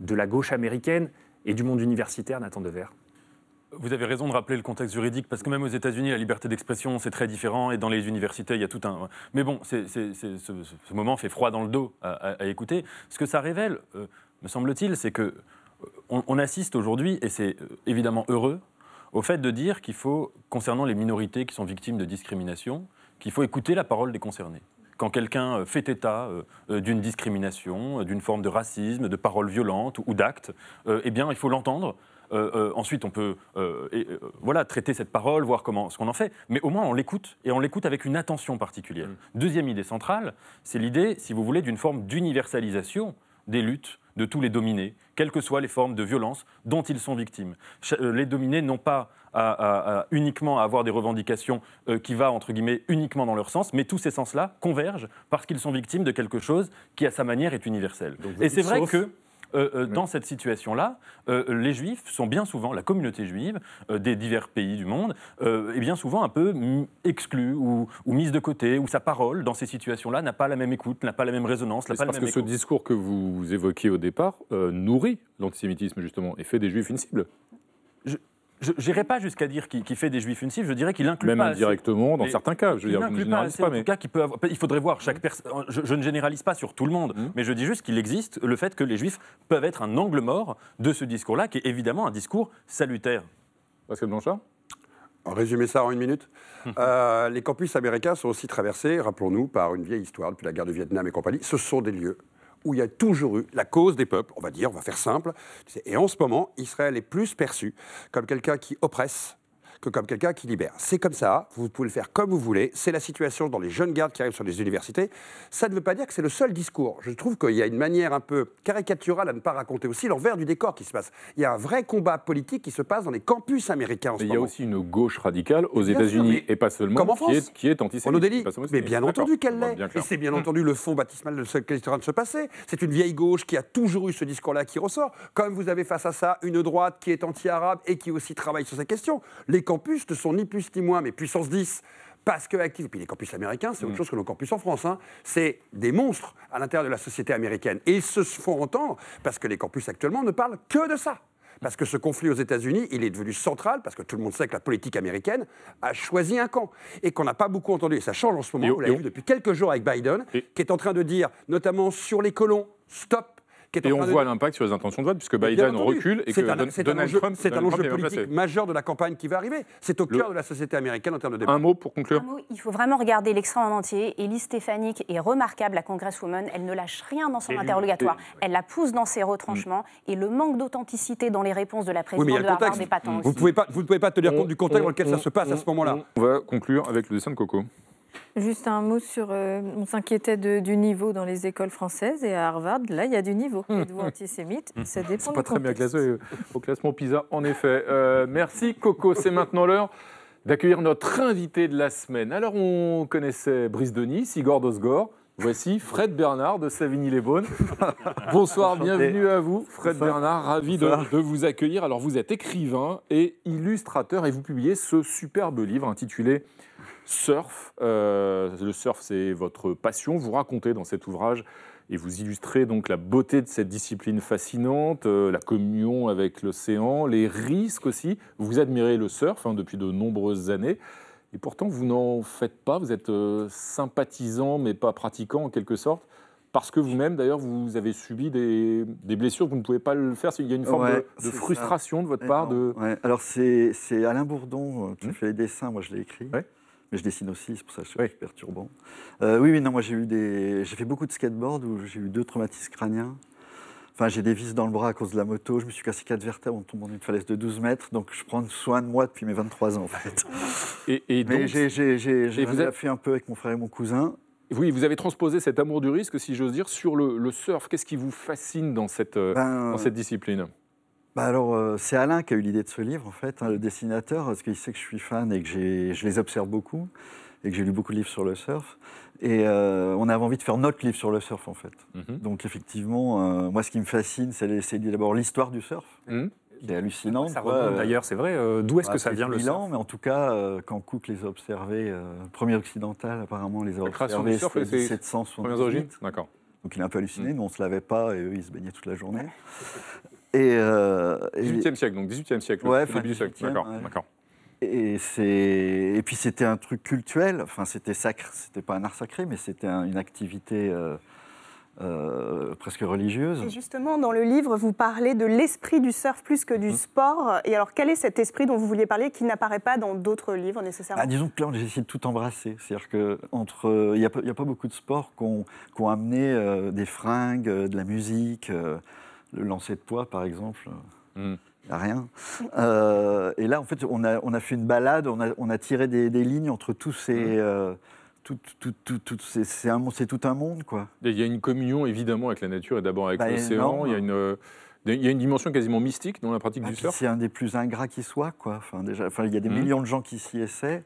de la gauche américaine et du monde universitaire, Nathan Dever Vous avez raison de rappeler le contexte juridique, parce que même aux États-Unis, la liberté d'expression, c'est très différent, et dans les universités, il y a tout un. Mais bon, ce, moment fait froid dans le dos à, écouter. Ce que ça révèle, euh, me semble-t-il, c'est que euh, on, on assiste aujourd'hui, et c'est évidemment heureux, au fait de dire qu'il faut, concernant les minorités qui sont victimes de discrimination, qu'il faut écouter la parole des concernés. Quand quelqu'un euh, fait état euh, euh, d'une discrimination, d'une forme de racisme, de paroles violentes ou d'actes, eh bien, il faut l'entendre. Ensuite, on peut et, voilà, traiter cette parole, voir comment, ce qu'on en fait, mais au moins on l'écoute, et on l'écoute avec une attention particulière. Deuxième idée centrale, c'est l'idée, si vous voulez, d'une forme d'universalisation des luttes de tous les dominés, quelles que soient les formes de violence dont ils sont victimes. Euh, les dominés n'ont pas à, à- à uniquement à avoir des revendications euh, qui va entre guillemets uniquement dans leur sens, mais tous ces sens-là convergent parce qu'ils sont victimes de quelque chose qui à sa manière est universel. Et c'est vrai que euh, euh, dans cette situation-là, euh, les Juifs sont bien souvent, la communauté juive des divers pays du monde, est bien souvent un peu exclue ou, ou mise de côté, où sa parole dans ces situations-là n'a pas la même écoute, n'a pas la même résonance, pas le parce même que ce discours que vous évoquiez au départ nourrit l'antisémitisme, justement, et fait des juifs une cible? Je n'irai pas jusqu'à dire qu'il fait des Juifs une cible, je dirais qu'il inclut Même pas assez- indirectement, dans certains cas. Je veux dire, je ne généralise pas, en mais. tout cas, qu'il peut avoir- Il faudrait voir chaque personne. Je, je ne généralise pas sur tout le monde, Mhm. mais je dis juste qu'il existe le fait que les Juifs peuvent être un angle mort de ce discours-là, qui est évidemment un discours salutaire. Pascal Blanchard? En résumer ça en une minute. Euh, les campus américains sont aussi traversés, rappelons-nous, par une vieille histoire depuis la guerre du Vietnam et compagnie. Ce sont des lieux où il y a toujours eu la cause des peuples, on va dire, on va faire simple. Et en ce moment, Israël est plus perçu comme quelqu'un qui oppresse, que comme quelqu'un qui libère. C'est comme ça, vous pouvez le faire comme vous voulez, c'est la situation dans les jeunes gardes qui arrivent sur les universités. Ça ne veut pas dire que c'est le seul discours. Je trouve qu'il y a une manière un peu caricaturale à ne pas raconter aussi l'envers du décor qui se passe. Il y a un vrai combat politique qui se passe dans les campus américains en Mais ce il y a moment. aussi une gauche radicale aux États-Unis et pas seulement comme en qui France. est, qui est antisémite. Pas seulement mais bien entendu qu'elle l'est. Et c'est bien entendu le fond baptismal de ce qui est en train de se passer. C'est une vieille gauche qui a toujours eu ce discours-là qui ressort. Comme vous avez face à ça une droite qui est anti-arabe et qui aussi travaille sur ces questions. Les campus ne sont ni plus ni moins, mais puissance 10. Parce que actifs. Et puis les campus américains, c'est autre Mm. chose que nos campus en France. hein. C'est des monstres à l'intérieur de la société américaine. Et ils se font entendre parce que les campus actuellement ne parlent que de ça. Parce que ce conflit aux États-Unis, il est devenu central, parce que tout le monde sait que la politique américaine a choisi un camp. Et qu'on n'a pas beaucoup entendu. Et ça change en ce moment, Et- vu depuis quelques jours avec Biden, qui est en train de dire, notamment sur les colons, stop. Qui est en Et on train voit l'impact sur les intentions de vote, puisque Biden entendu. recule et que C'est un- Don- c'est un Donald enjeu- Trump, C'est un enjeu politique majeur de la campagne qui va arriver. C'est au Le- cœur de la société américaine en termes de débat. Un mot pour conclure. Un mot, Il faut vraiment regarder l'extrait en entier. Elise Stefanik est remarquable, la congresswoman. Elle ne lâche rien dans son Et- interrogatoire. et- Elle la pousse dans ses retranchements. Et le manque d'authenticité dans les réponses de la présidente de Harvard n'est pas tant Vous ne pouvez pas tenir compte du contexte dans lequel ça se passe à ce moment-là. On va conclure avec le dessin de Coco. Juste un mot sur. euh, on s'inquiétait du niveau dans les écoles françaises et à Harvard, là, il y a du niveau. Êtes-vous antisémite Ça dépend C'est du pas très bien classé au classement PISA, en effet. Euh, merci Coco. C'est maintenant l'heure d'accueillir notre invité de la semaine. Alors, on connaissait Brice Denis, Igor Dosgor. Voici Fred Bernard de Savigny-les-Beaunes. Bonsoir, bienvenue à vous. Fred Bernard, ravi de, de vous accueillir. Alors, vous êtes écrivain et illustrateur et vous publiez ce superbe livre intitulé Surf. Euh, le surf, c'est votre passion. Vous racontez dans cet ouvrage et vous illustrez donc la beauté de cette discipline fascinante, euh, la communion avec l'océan, les risques aussi. Vous admirez le surf hein, depuis de nombreuses années. Et pourtant, vous n'en faites pas. Vous êtes euh, sympathisant, mais pas pratiquant en quelque sorte. Parce que vous-même, d'ailleurs, vous avez subi des, des blessures, vous ne pouvez pas le faire. Il y a une forme Ouais, de- de, c'est ça. frustration de votre part. De... Ouais, Alors, c'est Alain Bourdon qui Mhm. fait les dessins, moi je l'ai écrit. Ouais. Mais je dessine aussi, c'est pour ça que c'est Ouais. perturbant. Euh, oui, oui, non, moi j'ai eu des. J'ai fait beaucoup de skateboard où j'ai eu deux traumatismes crâniens. Enfin, j'ai des vis dans le bras à cause de la moto. Je me suis cassé quatre vertèbres en tombant d'une falaise de 12 mètres. Donc, je prends soin de moi depuis mes 23 ans, en fait. Et, et donc, j'ai j'ai- j'ai- j'ai et vous êtes- fait un peu avec mon frère et mon cousin. oui, vous avez transposé cet amour du risque, si j'ose dire, sur le, le surf. Qu'est-ce qui vous fascine dans cette, euh, Ben, dans cette discipline? Bah alors, euh, c'est Alain qui a eu l'idée de ce livre, en fait, hein, le dessinateur, parce qu'il sait que je suis fan et que je les observe beaucoup, et que j'ai lu beaucoup de livres sur le surf. Et euh, on avait envie de faire notre livre sur le surf, en fait. Mhm. Donc, effectivement, euh, moi, ce qui me fascine, c'est les- d'abord l'histoire du surf, Mhm. qui est hallucinante. Ça d'ailleurs, c'est vrai. D'où est-ce bah, que ça vient le 1000 surf mais en tout cas, quand Cook les a observés, le premier occidental, apparemment, les a La observés, du surf, c'était c'est- 1778. Premières origines D'accord. Donc, il est un peu halluciné. Mm. Nous, on ne se lavait pas, et eux, ils se baignaient toute la journée. Et, euh, et- 18e siècle, donc 18e siècle, Ouais, début du siècle. 18e, D'accord, ouais. d'accord. Et, c'est... et puis c'était un truc cultuel, enfin c'était sacré, c'était pas un art sacré, mais c'était un- une activité euh, euh, presque religieuse. Et justement, dans le livre, vous parlez de l'esprit du surf plus que Mmh. du sport. Et alors, quel est cet esprit dont vous vouliez parler qui n'apparaît pas dans d'autres livres nécessairement? Ah, disons que là, j'ai essayé de tout embrasser. C'est-à-dire que entre, il n'y a, pas- il y a pas beaucoup de sports qui ont, amené euh, des fringues, de la musique, euh, le lancer de poids, par exemple. Mm. N'y a rien. Euh, et là, en fait, on a, on a fait une balade, on a, on a tiré des, des lignes entre tous ces. euh, tout, tout, tout, tout- c'est, tout un monde, quoi. Il y a une communion évidemment avec la nature et d'abord avec Bah, l'océan. Il y, a une, euh, il y a une dimension quasiment mystique dans la pratique Ah, du surf. c'est un des plus ingrats qui soit, quoi. Enfin, déjà, enfin, il y a des Mhm. millions de gens qui s'y essaient.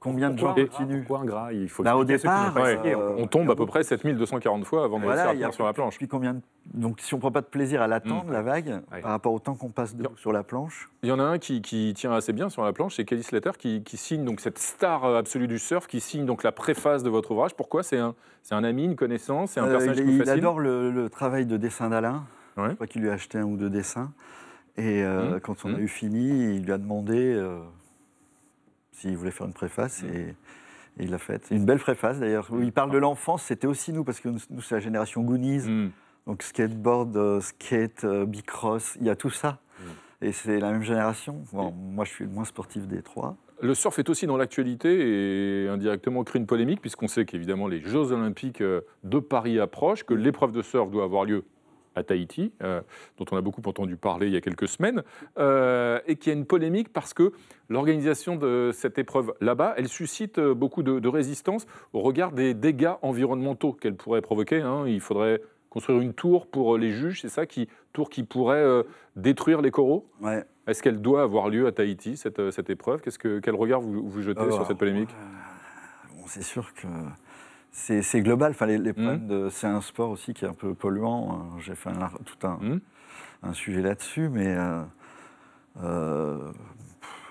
Combien de gens continuent Pourquoi un gras Il faut Bah, au départ, euh, On tombe à peu près 7240 fois avant de Voilà, réussir à tenir sur la planche. Puis combien de- Donc, si on ne prend pas de plaisir à l'attendre, Mm. la vague, Ouais. par rapport au temps qu'on passe sur la planche, Il y en a un qui, qui tient assez bien sur la planche, c'est Kelly Slater qui, qui signe donc cette star euh, absolue du surf, qui signe donc la préface de votre ouvrage. Pourquoi? C'est un, c'est un ami, une connaissance, c'est un Euh, personnage il, qui vous il adore le, le travail de dessin d'Alain. Ouais. Je crois qu'il lui a acheté un ou deux dessins. Et euh, Mhm. quand on Mhm. a eu fini, il lui a demandé euh, s'il voulait faire une préface. Mhm. Et, et il l'a faite. Une belle préface d'ailleurs. Où il parle de l'enfance, c'était aussi nous, parce que nous, c'est la génération Goonies. Donc skateboard, euh, skate, bicross, il y a tout ça. Et c'est la même génération. Bon, moi, je suis le moins sportif des trois. Le surf est aussi dans l'actualité et indirectement crée une polémique, puisqu'on sait qu'évidemment les Jeux Olympiques de Paris approchent, que l'épreuve de surf doit avoir lieu à Tahiti, euh, dont on a beaucoup entendu parler il y a quelques semaines, euh, et qui a une polémique parce que l'organisation de cette épreuve là-bas, elle suscite euh, beaucoup de, de résistance au regard des dégâts environnementaux qu'elle pourrait provoquer. hein. Il faudrait construire une tour pour les juges, c'est ça, qui, tour qui pourrait euh, détruire les coraux? Ouais. Est-ce qu'elle doit avoir lieu à Tahiti, cette, euh, cette épreuve? Qu'est-ce que, Quel regard vous, vous jetez Alors, sur cette polémique? Bon, c'est sûr que c'est global. Enfin, les, Mmh. les problèmes de- c'est un sport aussi qui est un peu polluant. J'ai fait un, tout un, Mmh. un sujet là-dessus, mais euh, euh,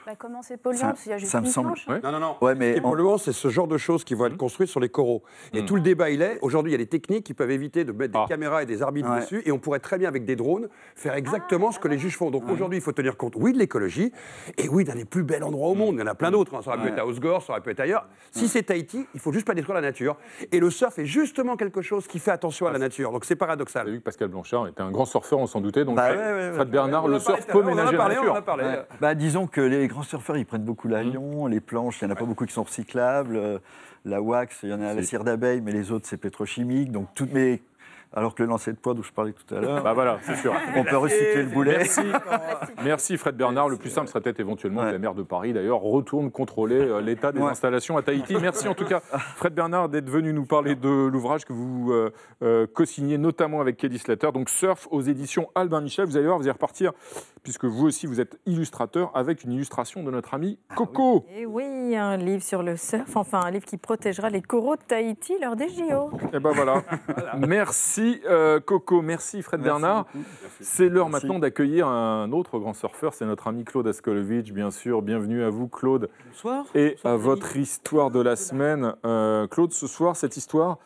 Bah, comment c'est polluant Ça- Parce qu'il y a juste ça me une semble- planche. Ouais. Non, non, non. ouais, Ce mais qui est on- polluant, c'est ce genre de choses qui vont être construites sur les coraux. Et Mm. tout le débat, il est, aujourd'hui, il y a des techniques qui peuvent éviter de mettre Ah. des caméras et des arbitres Ouais. dessus, et on pourrait très bien, avec des drones, faire exactement Ah, ce que les juges font. Donc aujourd'hui, il faut tenir compte, oui, de l'écologie, et oui, d'un des plus bels endroits au monde. Il y en a plein d'autres. hein. Ça aurait pu être à Osgore, ça aurait pu être ailleurs. Si c'est Tahiti, il faut juste pas détruire la nature. Et le surf est justement quelque chose qui fait attention à la nature. Donc c'est Vous avez paradoxal. vu que Pascal Blanchard était un grand surfeur, on s'en doutait. Donc, Bah Fred, ouais, ouais, ouais. Fred Bernard, On en le parlé surf tout à peut l'heure, on en a ménager parlé, la on en a nature. parlé. Ouais. Bah, disons que les grands surfeurs, ils prennent beaucoup l'avion, les planches, il n'y en a pas beaucoup qui sont recyclables. euh, La wax, il y en a à la cire d'abeille, mais les autres, c'est pétrochimique. Donc, toutes mes... Alors que le lancer de poids dont je parlais tout à l'heure, Bah voilà, c'est sûr. on peut recycler le boulet. Merci. Merci Fred Bernard. Le plus simple serait peut-être éventuellement que la maire de Paris, d'ailleurs, retourne contrôler euh, l'état des Ouais. installations à Tahiti. Merci en tout cas, Fred Bernard, d'être venu nous parler de l'ouvrage que vous euh, euh, co-signez notamment avec Kelly Slater. Donc Surf aux éditions Albin Michel. Vous allez voir, vous allez repartir, puisque vous aussi vous êtes illustrateur, avec une illustration de notre ami Coco. Et oui, un livre sur le surf, enfin un livre qui protégera les coraux de Tahiti lors des JO. Et ben voilà. Merci euh, Coco, merci Fred Merci Bernard. C'est l'heure Merci. maintenant d'accueillir un autre grand surfeur, c'est notre ami Claude Askolovitch, bien sûr. Bienvenue à vous Claude. Bonsoir. Et Bonsoir, à votre histoire de la semaine, euh, Claude, ce soir, cette histoire,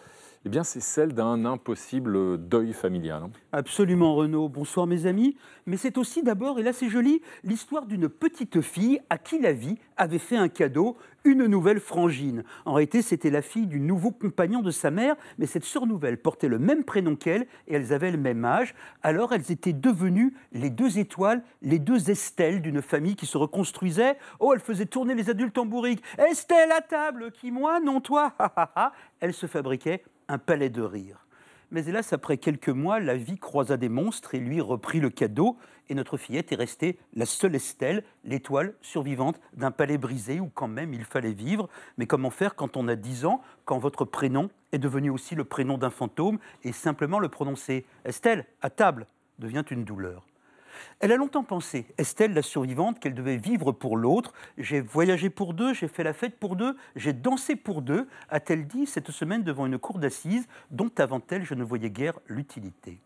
eh bien, c'est celle d'un impossible deuil familial. hein. Absolument, Renaud. Bonsoir, mes amis. Mais c'est aussi d'abord, et là c'est joli, l'histoire d'une petite fille à qui la vie avait fait un cadeau, une nouvelle frangine. En réalité, c'était la fille du nouveau compagnon de sa mère, mais cette sœur nouvelle portait le même prénom qu'elle et elles avaient le même âge. Alors elles étaient devenues les deux étoiles, les deux Estelles d'une famille qui se reconstruisait. Oh, elle faisait tourner les adultes en bourrique. Estelle à table, qui moi, non toi? Elle se fabriquait un palais de rire. Mais hélas, après quelques mois, la vie croisa des monstres et lui reprit le cadeau. Et notre fillette est restée la seule Estelle, l'étoile survivante d'un palais brisé où quand même il fallait vivre. Mais comment faire quand on a 10 ans, quand votre prénom est devenu aussi le prénom d'un fantôme et simplement le prononcer? Estelle, à table, devient une douleur elle a longtemps pensé, Estelle, la survivante, qu'elle devait vivre pour l'autre. J'ai voyagé pour deux, j'ai fait la fête pour deux, j'ai dansé pour deux, a-t-elle dit cette semaine devant une cour d'assises dont avant elle je ne voyais guère l'utilité.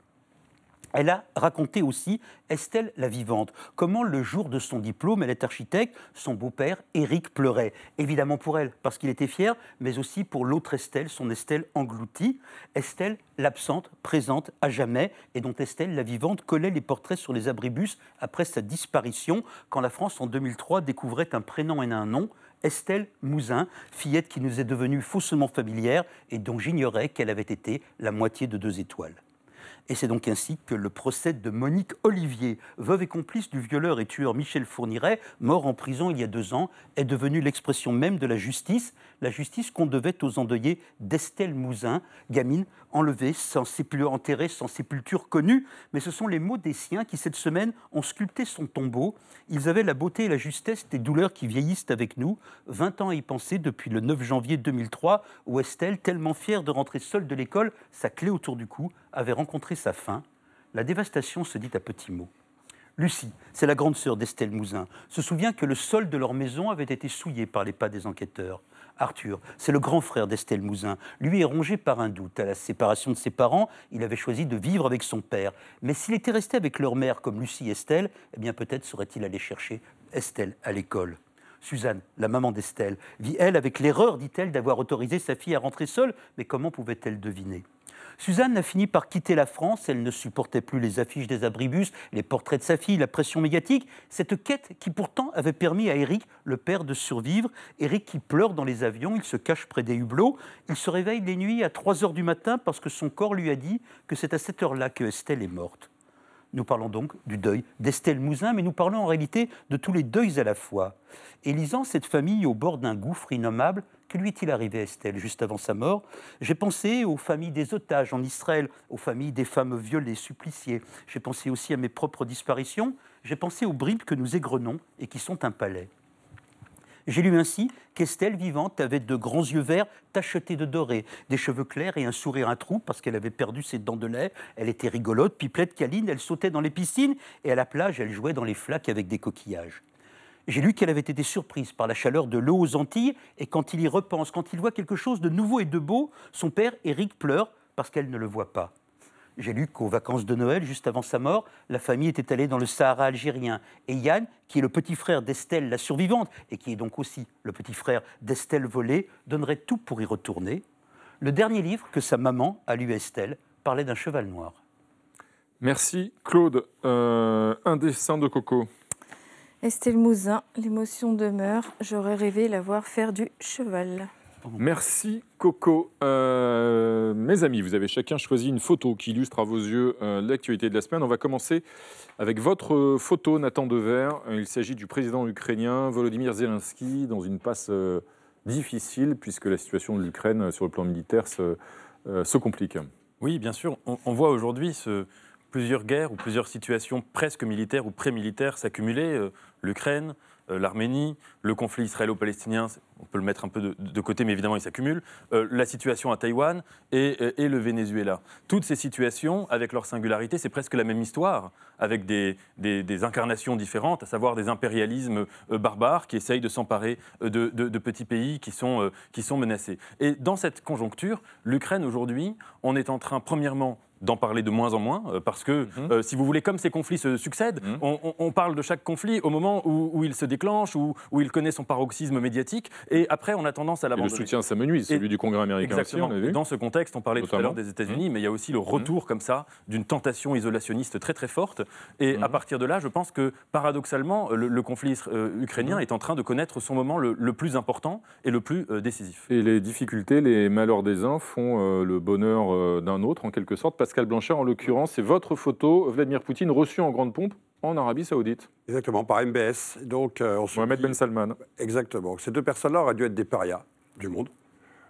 Elle a raconté aussi Estelle la vivante, comment le jour de son diplôme, elle est architecte, son beau-père, Éric, pleurait. Évidemment pour elle, parce qu'il était fier, mais aussi pour l'autre Estelle, son Estelle engloutie. Estelle, l'absente, présente à jamais, et dont Estelle la vivante collait les portraits sur les abribus après sa disparition, quand la France en 2003 découvrait un prénom et un nom, Estelle Mouzin, fillette qui nous est devenue faussement familière et dont j'ignorais qu'elle avait été la moitié de deux étoiles. Et c'est donc ainsi que le procès de Monique Olivier, veuve et complice du violeur et tueur Michel Fourniret, mort en prison il y a deux ans, est devenu l'expression même de la justice, la justice qu'on devait aux endeuillés d'Estelle Mouzin, gamine enlevée, sans sépulture, enterrée sans sépulture connue. Mais ce sont les mots des siens qui, cette semaine, ont sculpté son tombeau. Ils avaient la beauté et la justesse des douleurs qui vieillissent avec nous. 20 ans à y penser depuis le 9 janvier 2003, où Estelle, tellement fière de rentrer seule de l'école, sa clé autour du cou, avait rencontré sa fin. La dévastation se dit à petits mots. Lucie, c'est la grande sœur d'Estelle Mouzin, se souvient que le sol de leur maison avait été souillé par les pas des enquêteurs. Arthur, c'est le grand frère d'Estelle Mouzin. Lui est rongé par un doute. À la séparation de ses parents, il avait choisi de vivre avec son père. Mais s'il était resté avec leur mère comme Lucie et Estelle, eh bien peut-être serait-il allé chercher Estelle à l'école. Suzanne, la maman d'Estelle, vit elle avec l'erreur, dit-elle, d'avoir autorisé sa fille à rentrer seule, mais comment pouvait-elle deviner? Suzanne a fini par quitter la France, elle ne supportait plus les affiches des abribus, les portraits de sa fille, la pression médiatique, cette quête qui pourtant avait permis à Eric, le père, de survivre. Eric qui pleure dans les avions, il se cache près des hublots, il se réveille les nuits à 3 heures du matin parce que son corps lui a dit que c'est à cette heure-là que Estelle est morte. Nous parlons donc du deuil d'Estelle Mouzin, mais nous parlons en réalité de tous les deuils à la fois. Et lisant cette famille au bord d'un gouffre innommable, que lui est-il arrivé à Estelle juste avant sa mort? J'ai pensé aux familles des otages en Israël, aux familles des femmes violées, suppliciées. J'ai pensé aussi à mes propres disparitions. J'ai pensé aux bribes que nous égrenons et qui sont un palais. J'ai lu ainsi qu'Estelle, vivante, avait de grands yeux verts tachetés de doré, des cheveux clairs et un sourire à trous parce qu'elle avait perdu ses dents de lait. Elle était rigolote, pipelette, câline, elle sautait dans les piscines et à la plage, elle jouait dans les flaques avec des coquillages. J'ai lu qu'elle avait été surprise par la chaleur de l'eau aux Antilles et quand il y repense, quand il voit quelque chose de nouveau et de beau, son père, Éric, pleure parce qu'elle ne le voit pas. J'ai lu qu'aux vacances de Noël, juste avant sa mort, la famille était allée dans le Sahara algérien. Et Yann, qui est le petit frère d'Estelle, la survivante, et qui est donc aussi le petit frère d'Estelle volée, donnerait tout pour y retourner. Le dernier livre que sa maman a lu à Estelle parlait d'un cheval noir. Merci Claude. Euh, un dessin de Coco. Estelle Mouzin, l'émotion demeure. J'aurais rêvé la voir faire du cheval. Merci Coco. Euh, mes amis, vous avez chacun choisi une photo qui illustre à vos yeux euh, l'actualité de la semaine. On va commencer avec votre photo, Nathan Dever. Il s'agit du président ukrainien Volodymyr Zelensky dans une passe euh, difficile puisque la situation de l'Ukraine sur le plan militaire se, complique. Oui, bien sûr. On, voit aujourd'hui plusieurs guerres ou plusieurs situations presque militaires ou pré-militaires s'accumuler. L'Ukraine, euh, l'Arménie, le conflit israélo-palestinien, on peut le mettre un peu de, côté, mais évidemment il s'accumule, euh, la situation à Taïwan et, le Venezuela. Toutes ces situations, avec leur singularité, c'est presque la même histoire, avec des, incarnations différentes, à savoir des impérialismes euh, barbares qui essayent de s'emparer de, petits pays qui sont, qui sont menacés. Et dans cette conjoncture, l'Ukraine aujourd'hui, on est en train, premièrement, d'en parler de moins en moins, euh, parce que, mhm. euh, si vous voulez, comme ces conflits se succèdent, mhm. on, parle de chaque conflit au moment où, il se déclenche, où, où, il connaît son paroxysme médiatique, et après, on a tendance à l'abandonner. le soutien s'amenuise, celui du Congrès américain exactement. aussi, on a vu. Dans ce contexte, on parlait tout à l'heure des États-Unis, mhm. mais il y a aussi le retour, comme ça, d'une tentation isolationniste très très forte, et à partir de là, je pense que, paradoxalement, le, conflit euh, ukrainien est en train de connaître son moment le, plus important et le plus décisif. Et les difficultés, les malheurs des uns font le bonheur d'un autre, en quelque sorte. Pascal Blanchard, en l'occurrence, c'est votre photo, Vladimir Poutine, reçu en grande pompe en Arabie Saoudite. Exactement, par MBS. Donc, euh, Mohamed Ben Salman. Exactement. Ces deux personnes-là auraient dû être des parias du monde.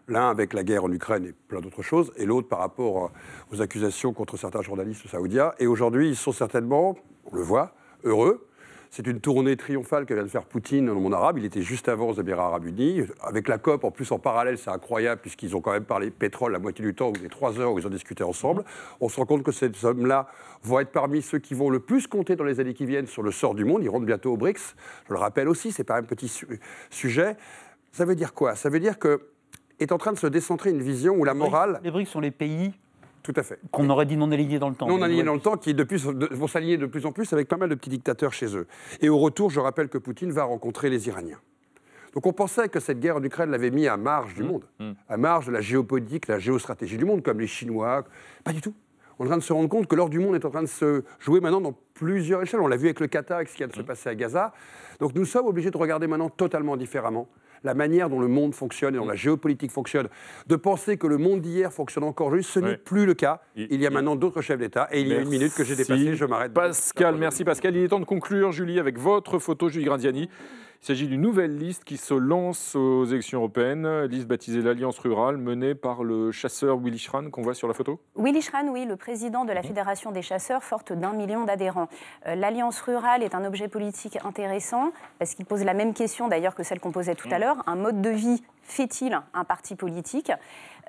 L'un avec la guerre en Ukraine et plein d'autres choses, et l'autre par rapport euh, aux accusations contre certains journalistes saoudiens. Et aujourd'hui, ils sont certainement, on le voit, heureux c'est une tournée triomphale que vient de faire Poutine dans le monde arabe. Il était juste avant aux Émirats arabes unis. Avec la COP, en plus, en parallèle, c'est incroyable, puisqu'ils ont quand même parlé pétrole la moitié du temps, ou les trois heures où ils ont discuté ensemble. On se rend compte que ces hommes-là vont être parmi ceux qui vont le plus compter dans les années qui viennent sur le sort du monde. Ils rentrent bientôt au BRICS. Je le rappelle aussi, c'est pas un petit sujet. Ça veut dire quoi? Ça veut dire que est en train de se décentrer une vision où la morale. Les BRICS sont les pays tout à fait. Qu'on aurait dit non alignés dans le temps. Non alignés dans le temps, qui depuis, vont s'aligner de plus en plus avec pas mal de petits dictateurs chez eux. Et au retour, je rappelle que Poutine va rencontrer les Iraniens. Donc on pensait que cette guerre en Ukraine l'avait mis à marge du mmh. monde, mmh. à marge de la géopolitique, la géostratégie du monde, comme les Chinois. Pas du tout. On est en train de se rendre compte que l'ordre du monde est en train de se jouer maintenant dans plusieurs échelles. On l'a vu avec le Qatar, avec ce qui vient de se mmh. passer à Gaza. Donc nous sommes obligés de regarder maintenant totalement différemment la manière dont le monde fonctionne et dont la géopolitique fonctionne, de penser que le monde d'hier fonctionne encore juste, ce n'est plus le cas. Il y a maintenant d'autres chefs d'État et il y a une minute que j'ai dépassée, je m'arrête. Pascal, merci Pascal. Il est temps de conclure, Julie, avec votre photo, Julie Grandiani. Il s'agit d'une nouvelle liste qui se lance aux élections européennes, liste baptisée l'Alliance rurale, menée par le chasseur Willy Schran qu'on voit sur la photo. Willy Schran, oui, le président de la Fédération des chasseurs, forte d'un million d'adhérents. Euh, L'Alliance rurale est un objet politique intéressant parce qu'il pose la même question d'ailleurs que celle qu'on posait tout à l'heure. Un mode de vie fait-il un parti politique?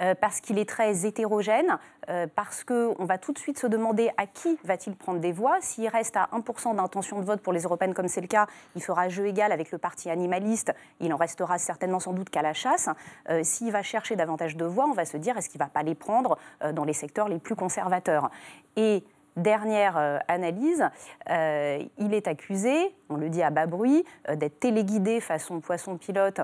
Euh, parce qu'il est très hétérogène, euh, parce qu'on va tout de suite se demander à qui va-t-il prendre des voix? S'il reste à 1% d'intention de vote pour les européennes comme c'est le cas, il fera jeu égal avec le parti animaliste, il en restera certainement sans doute qu'à la chasse. Euh, s'il va chercher davantage de voix, on va se dire est-ce qu'il ne va pas les prendre dans les secteurs les plus conservateurs? Dernière euh, analyse, euh, il est accusé, on le dit à bas bruit, euh, d'être téléguidé façon poisson pilote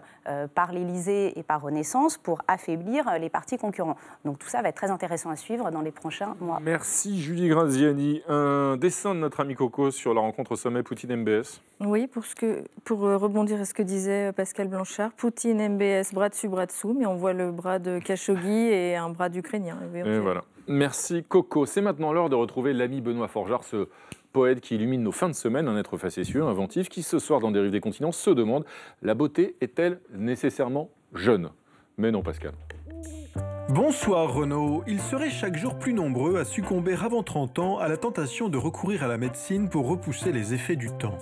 par l'Élysée et par Renaissance pour affaiblir les partis concurrents. Donc tout ça va être très intéressant à suivre dans les prochains mois. Merci Julie Graziani. Un dessin de notre ami Coco sur la rencontre au sommet Poutine-MBS. Oui, pour, ce que, pour rebondir à ce que disait Pascal Blanchard, Poutine-MBS, bras dessus, bras dessous, mais on voit le bras de Khashoggi et un bras d'Ukrainien. Et voilà. Merci Coco. C'est maintenant l'heure de retrouver l'ami Benoît Forgeard, ce poète qui illumine nos fins de semaine, un être facétieux, inventif, qui ce soir dans Dérive des continents se demande la beauté est-elle nécessairement jeune? Mais non, Pascal. Bonsoir Renaud. Ils seraient chaque jour plus nombreux à succomber avant 30 ans à la tentation de recourir à la médecine pour repousser les effets du temps.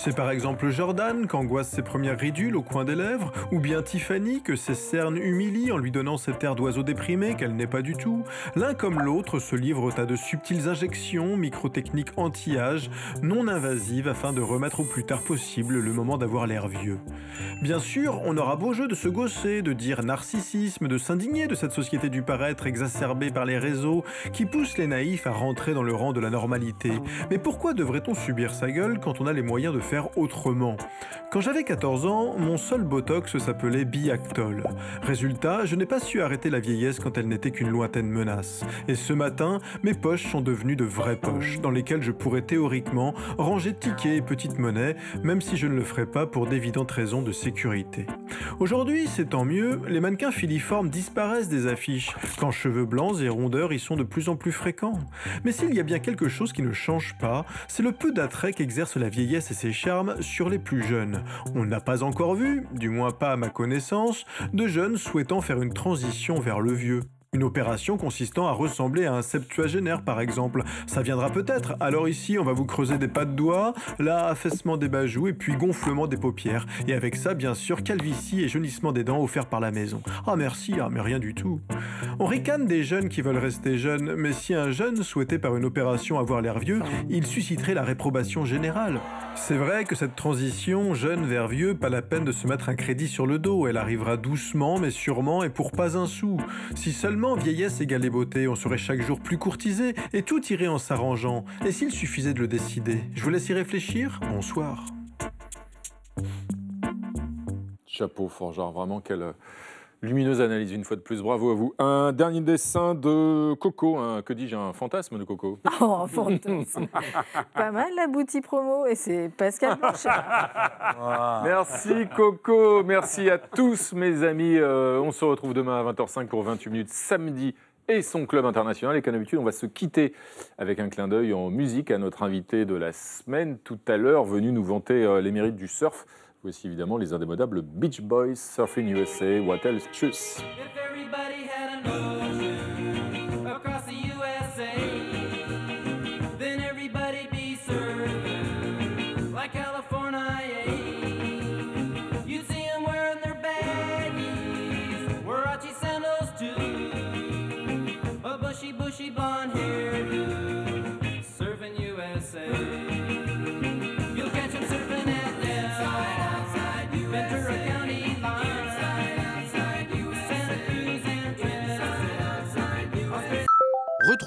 C'est par exemple Jordan qu'angoisse ses premières ridules au coin des lèvres, ou bien Tiffany que ses cernes humilient en lui donnant cet air d'oiseau déprimé qu'elle n'est pas du tout. L'un comme l'autre se livrent à de subtiles injections, microtechniques anti-âge, non invasives afin de remettre au plus tard possible le moment d'avoir l'air vieux. Bien sûr, on aura beau jeu de se gausser, de dire narcissisme, de s'indigner de cette société du paraître exacerbée par les réseaux qui pousse les naïfs à rentrer dans le rang de la normalité. Mais pourquoi devrait-on subir sa gueule quand on a les moyens de autrement. Quand j'avais 14 ans, mon seul botox s'appelait Biactol. Résultat, je n'ai pas su arrêter la vieillesse quand elle n'était qu'une lointaine menace. Et ce matin, mes poches sont devenues de vraies poches, dans lesquelles je pourrais théoriquement ranger tickets et petites monnaies, même si je ne le ferais pas pour d'évidentes raisons de sécurité. Aujourd'hui, c'est tant mieux, les mannequins filiformes disparaissent des affiches, quand cheveux blancs et rondeurs y sont de plus en plus fréquents. Mais s'il y a bien quelque chose qui ne change pas, c'est le peu d'attrait qu'exerce la vieillesse et ses charmes sur les plus jeunes. On n'a pas encore vu, du moins pas à ma connaissance, de jeunes souhaitant faire une transition vers le vieux. Une opération consistant à ressembler à un septuagénaire, par exemple. Ça viendra peut-être. Alors ici, on va vous creuser des pas de doigts, là, affaissement des bajoux et puis gonflement des paupières. Et avec ça, bien sûr, calvitie et jaunissement des dents offerts par la maison. Ah merci, ah mais rien du tout. On ricane des jeunes qui veulent rester jeunes, mais si un jeune souhaitait par une opération avoir l'air vieux, il susciterait la réprobation générale. C'est vrai que cette transition jeune vers vieux, pas la peine de se mettre un crédit sur le dos. Elle arrivera doucement, mais sûrement, et pour pas un sou. Si seulement vieillesse égale beauté, on serait chaque jour plus courtisé, et tout irait en s'arrangeant. Et s'il suffisait de le décider Je vous laisse y réfléchir. Bonsoir. Chapeau, Forgeard, vraiment quelle lumineuse analyse une fois de plus. Bravo à vous. Un dernier dessin de Coco. un- que dis-je Un fantasme de Coco? Oh, un fantasme. Pas mal la boutique promo et c'est Pascal Blanchet. Merci Coco, merci à tous mes amis. Euh, on se retrouve demain à 20h05 pour 28 minutes samedi et son club international. Et comme d'habitude, on va se quitter avec un clin d'œil en musique à notre invité de la semaine tout à l'heure, venu nous vanter euh, les mérites du surf. Voici évidemment les indémodables Beach Boys, Surfing USA, What Else? Tchuss.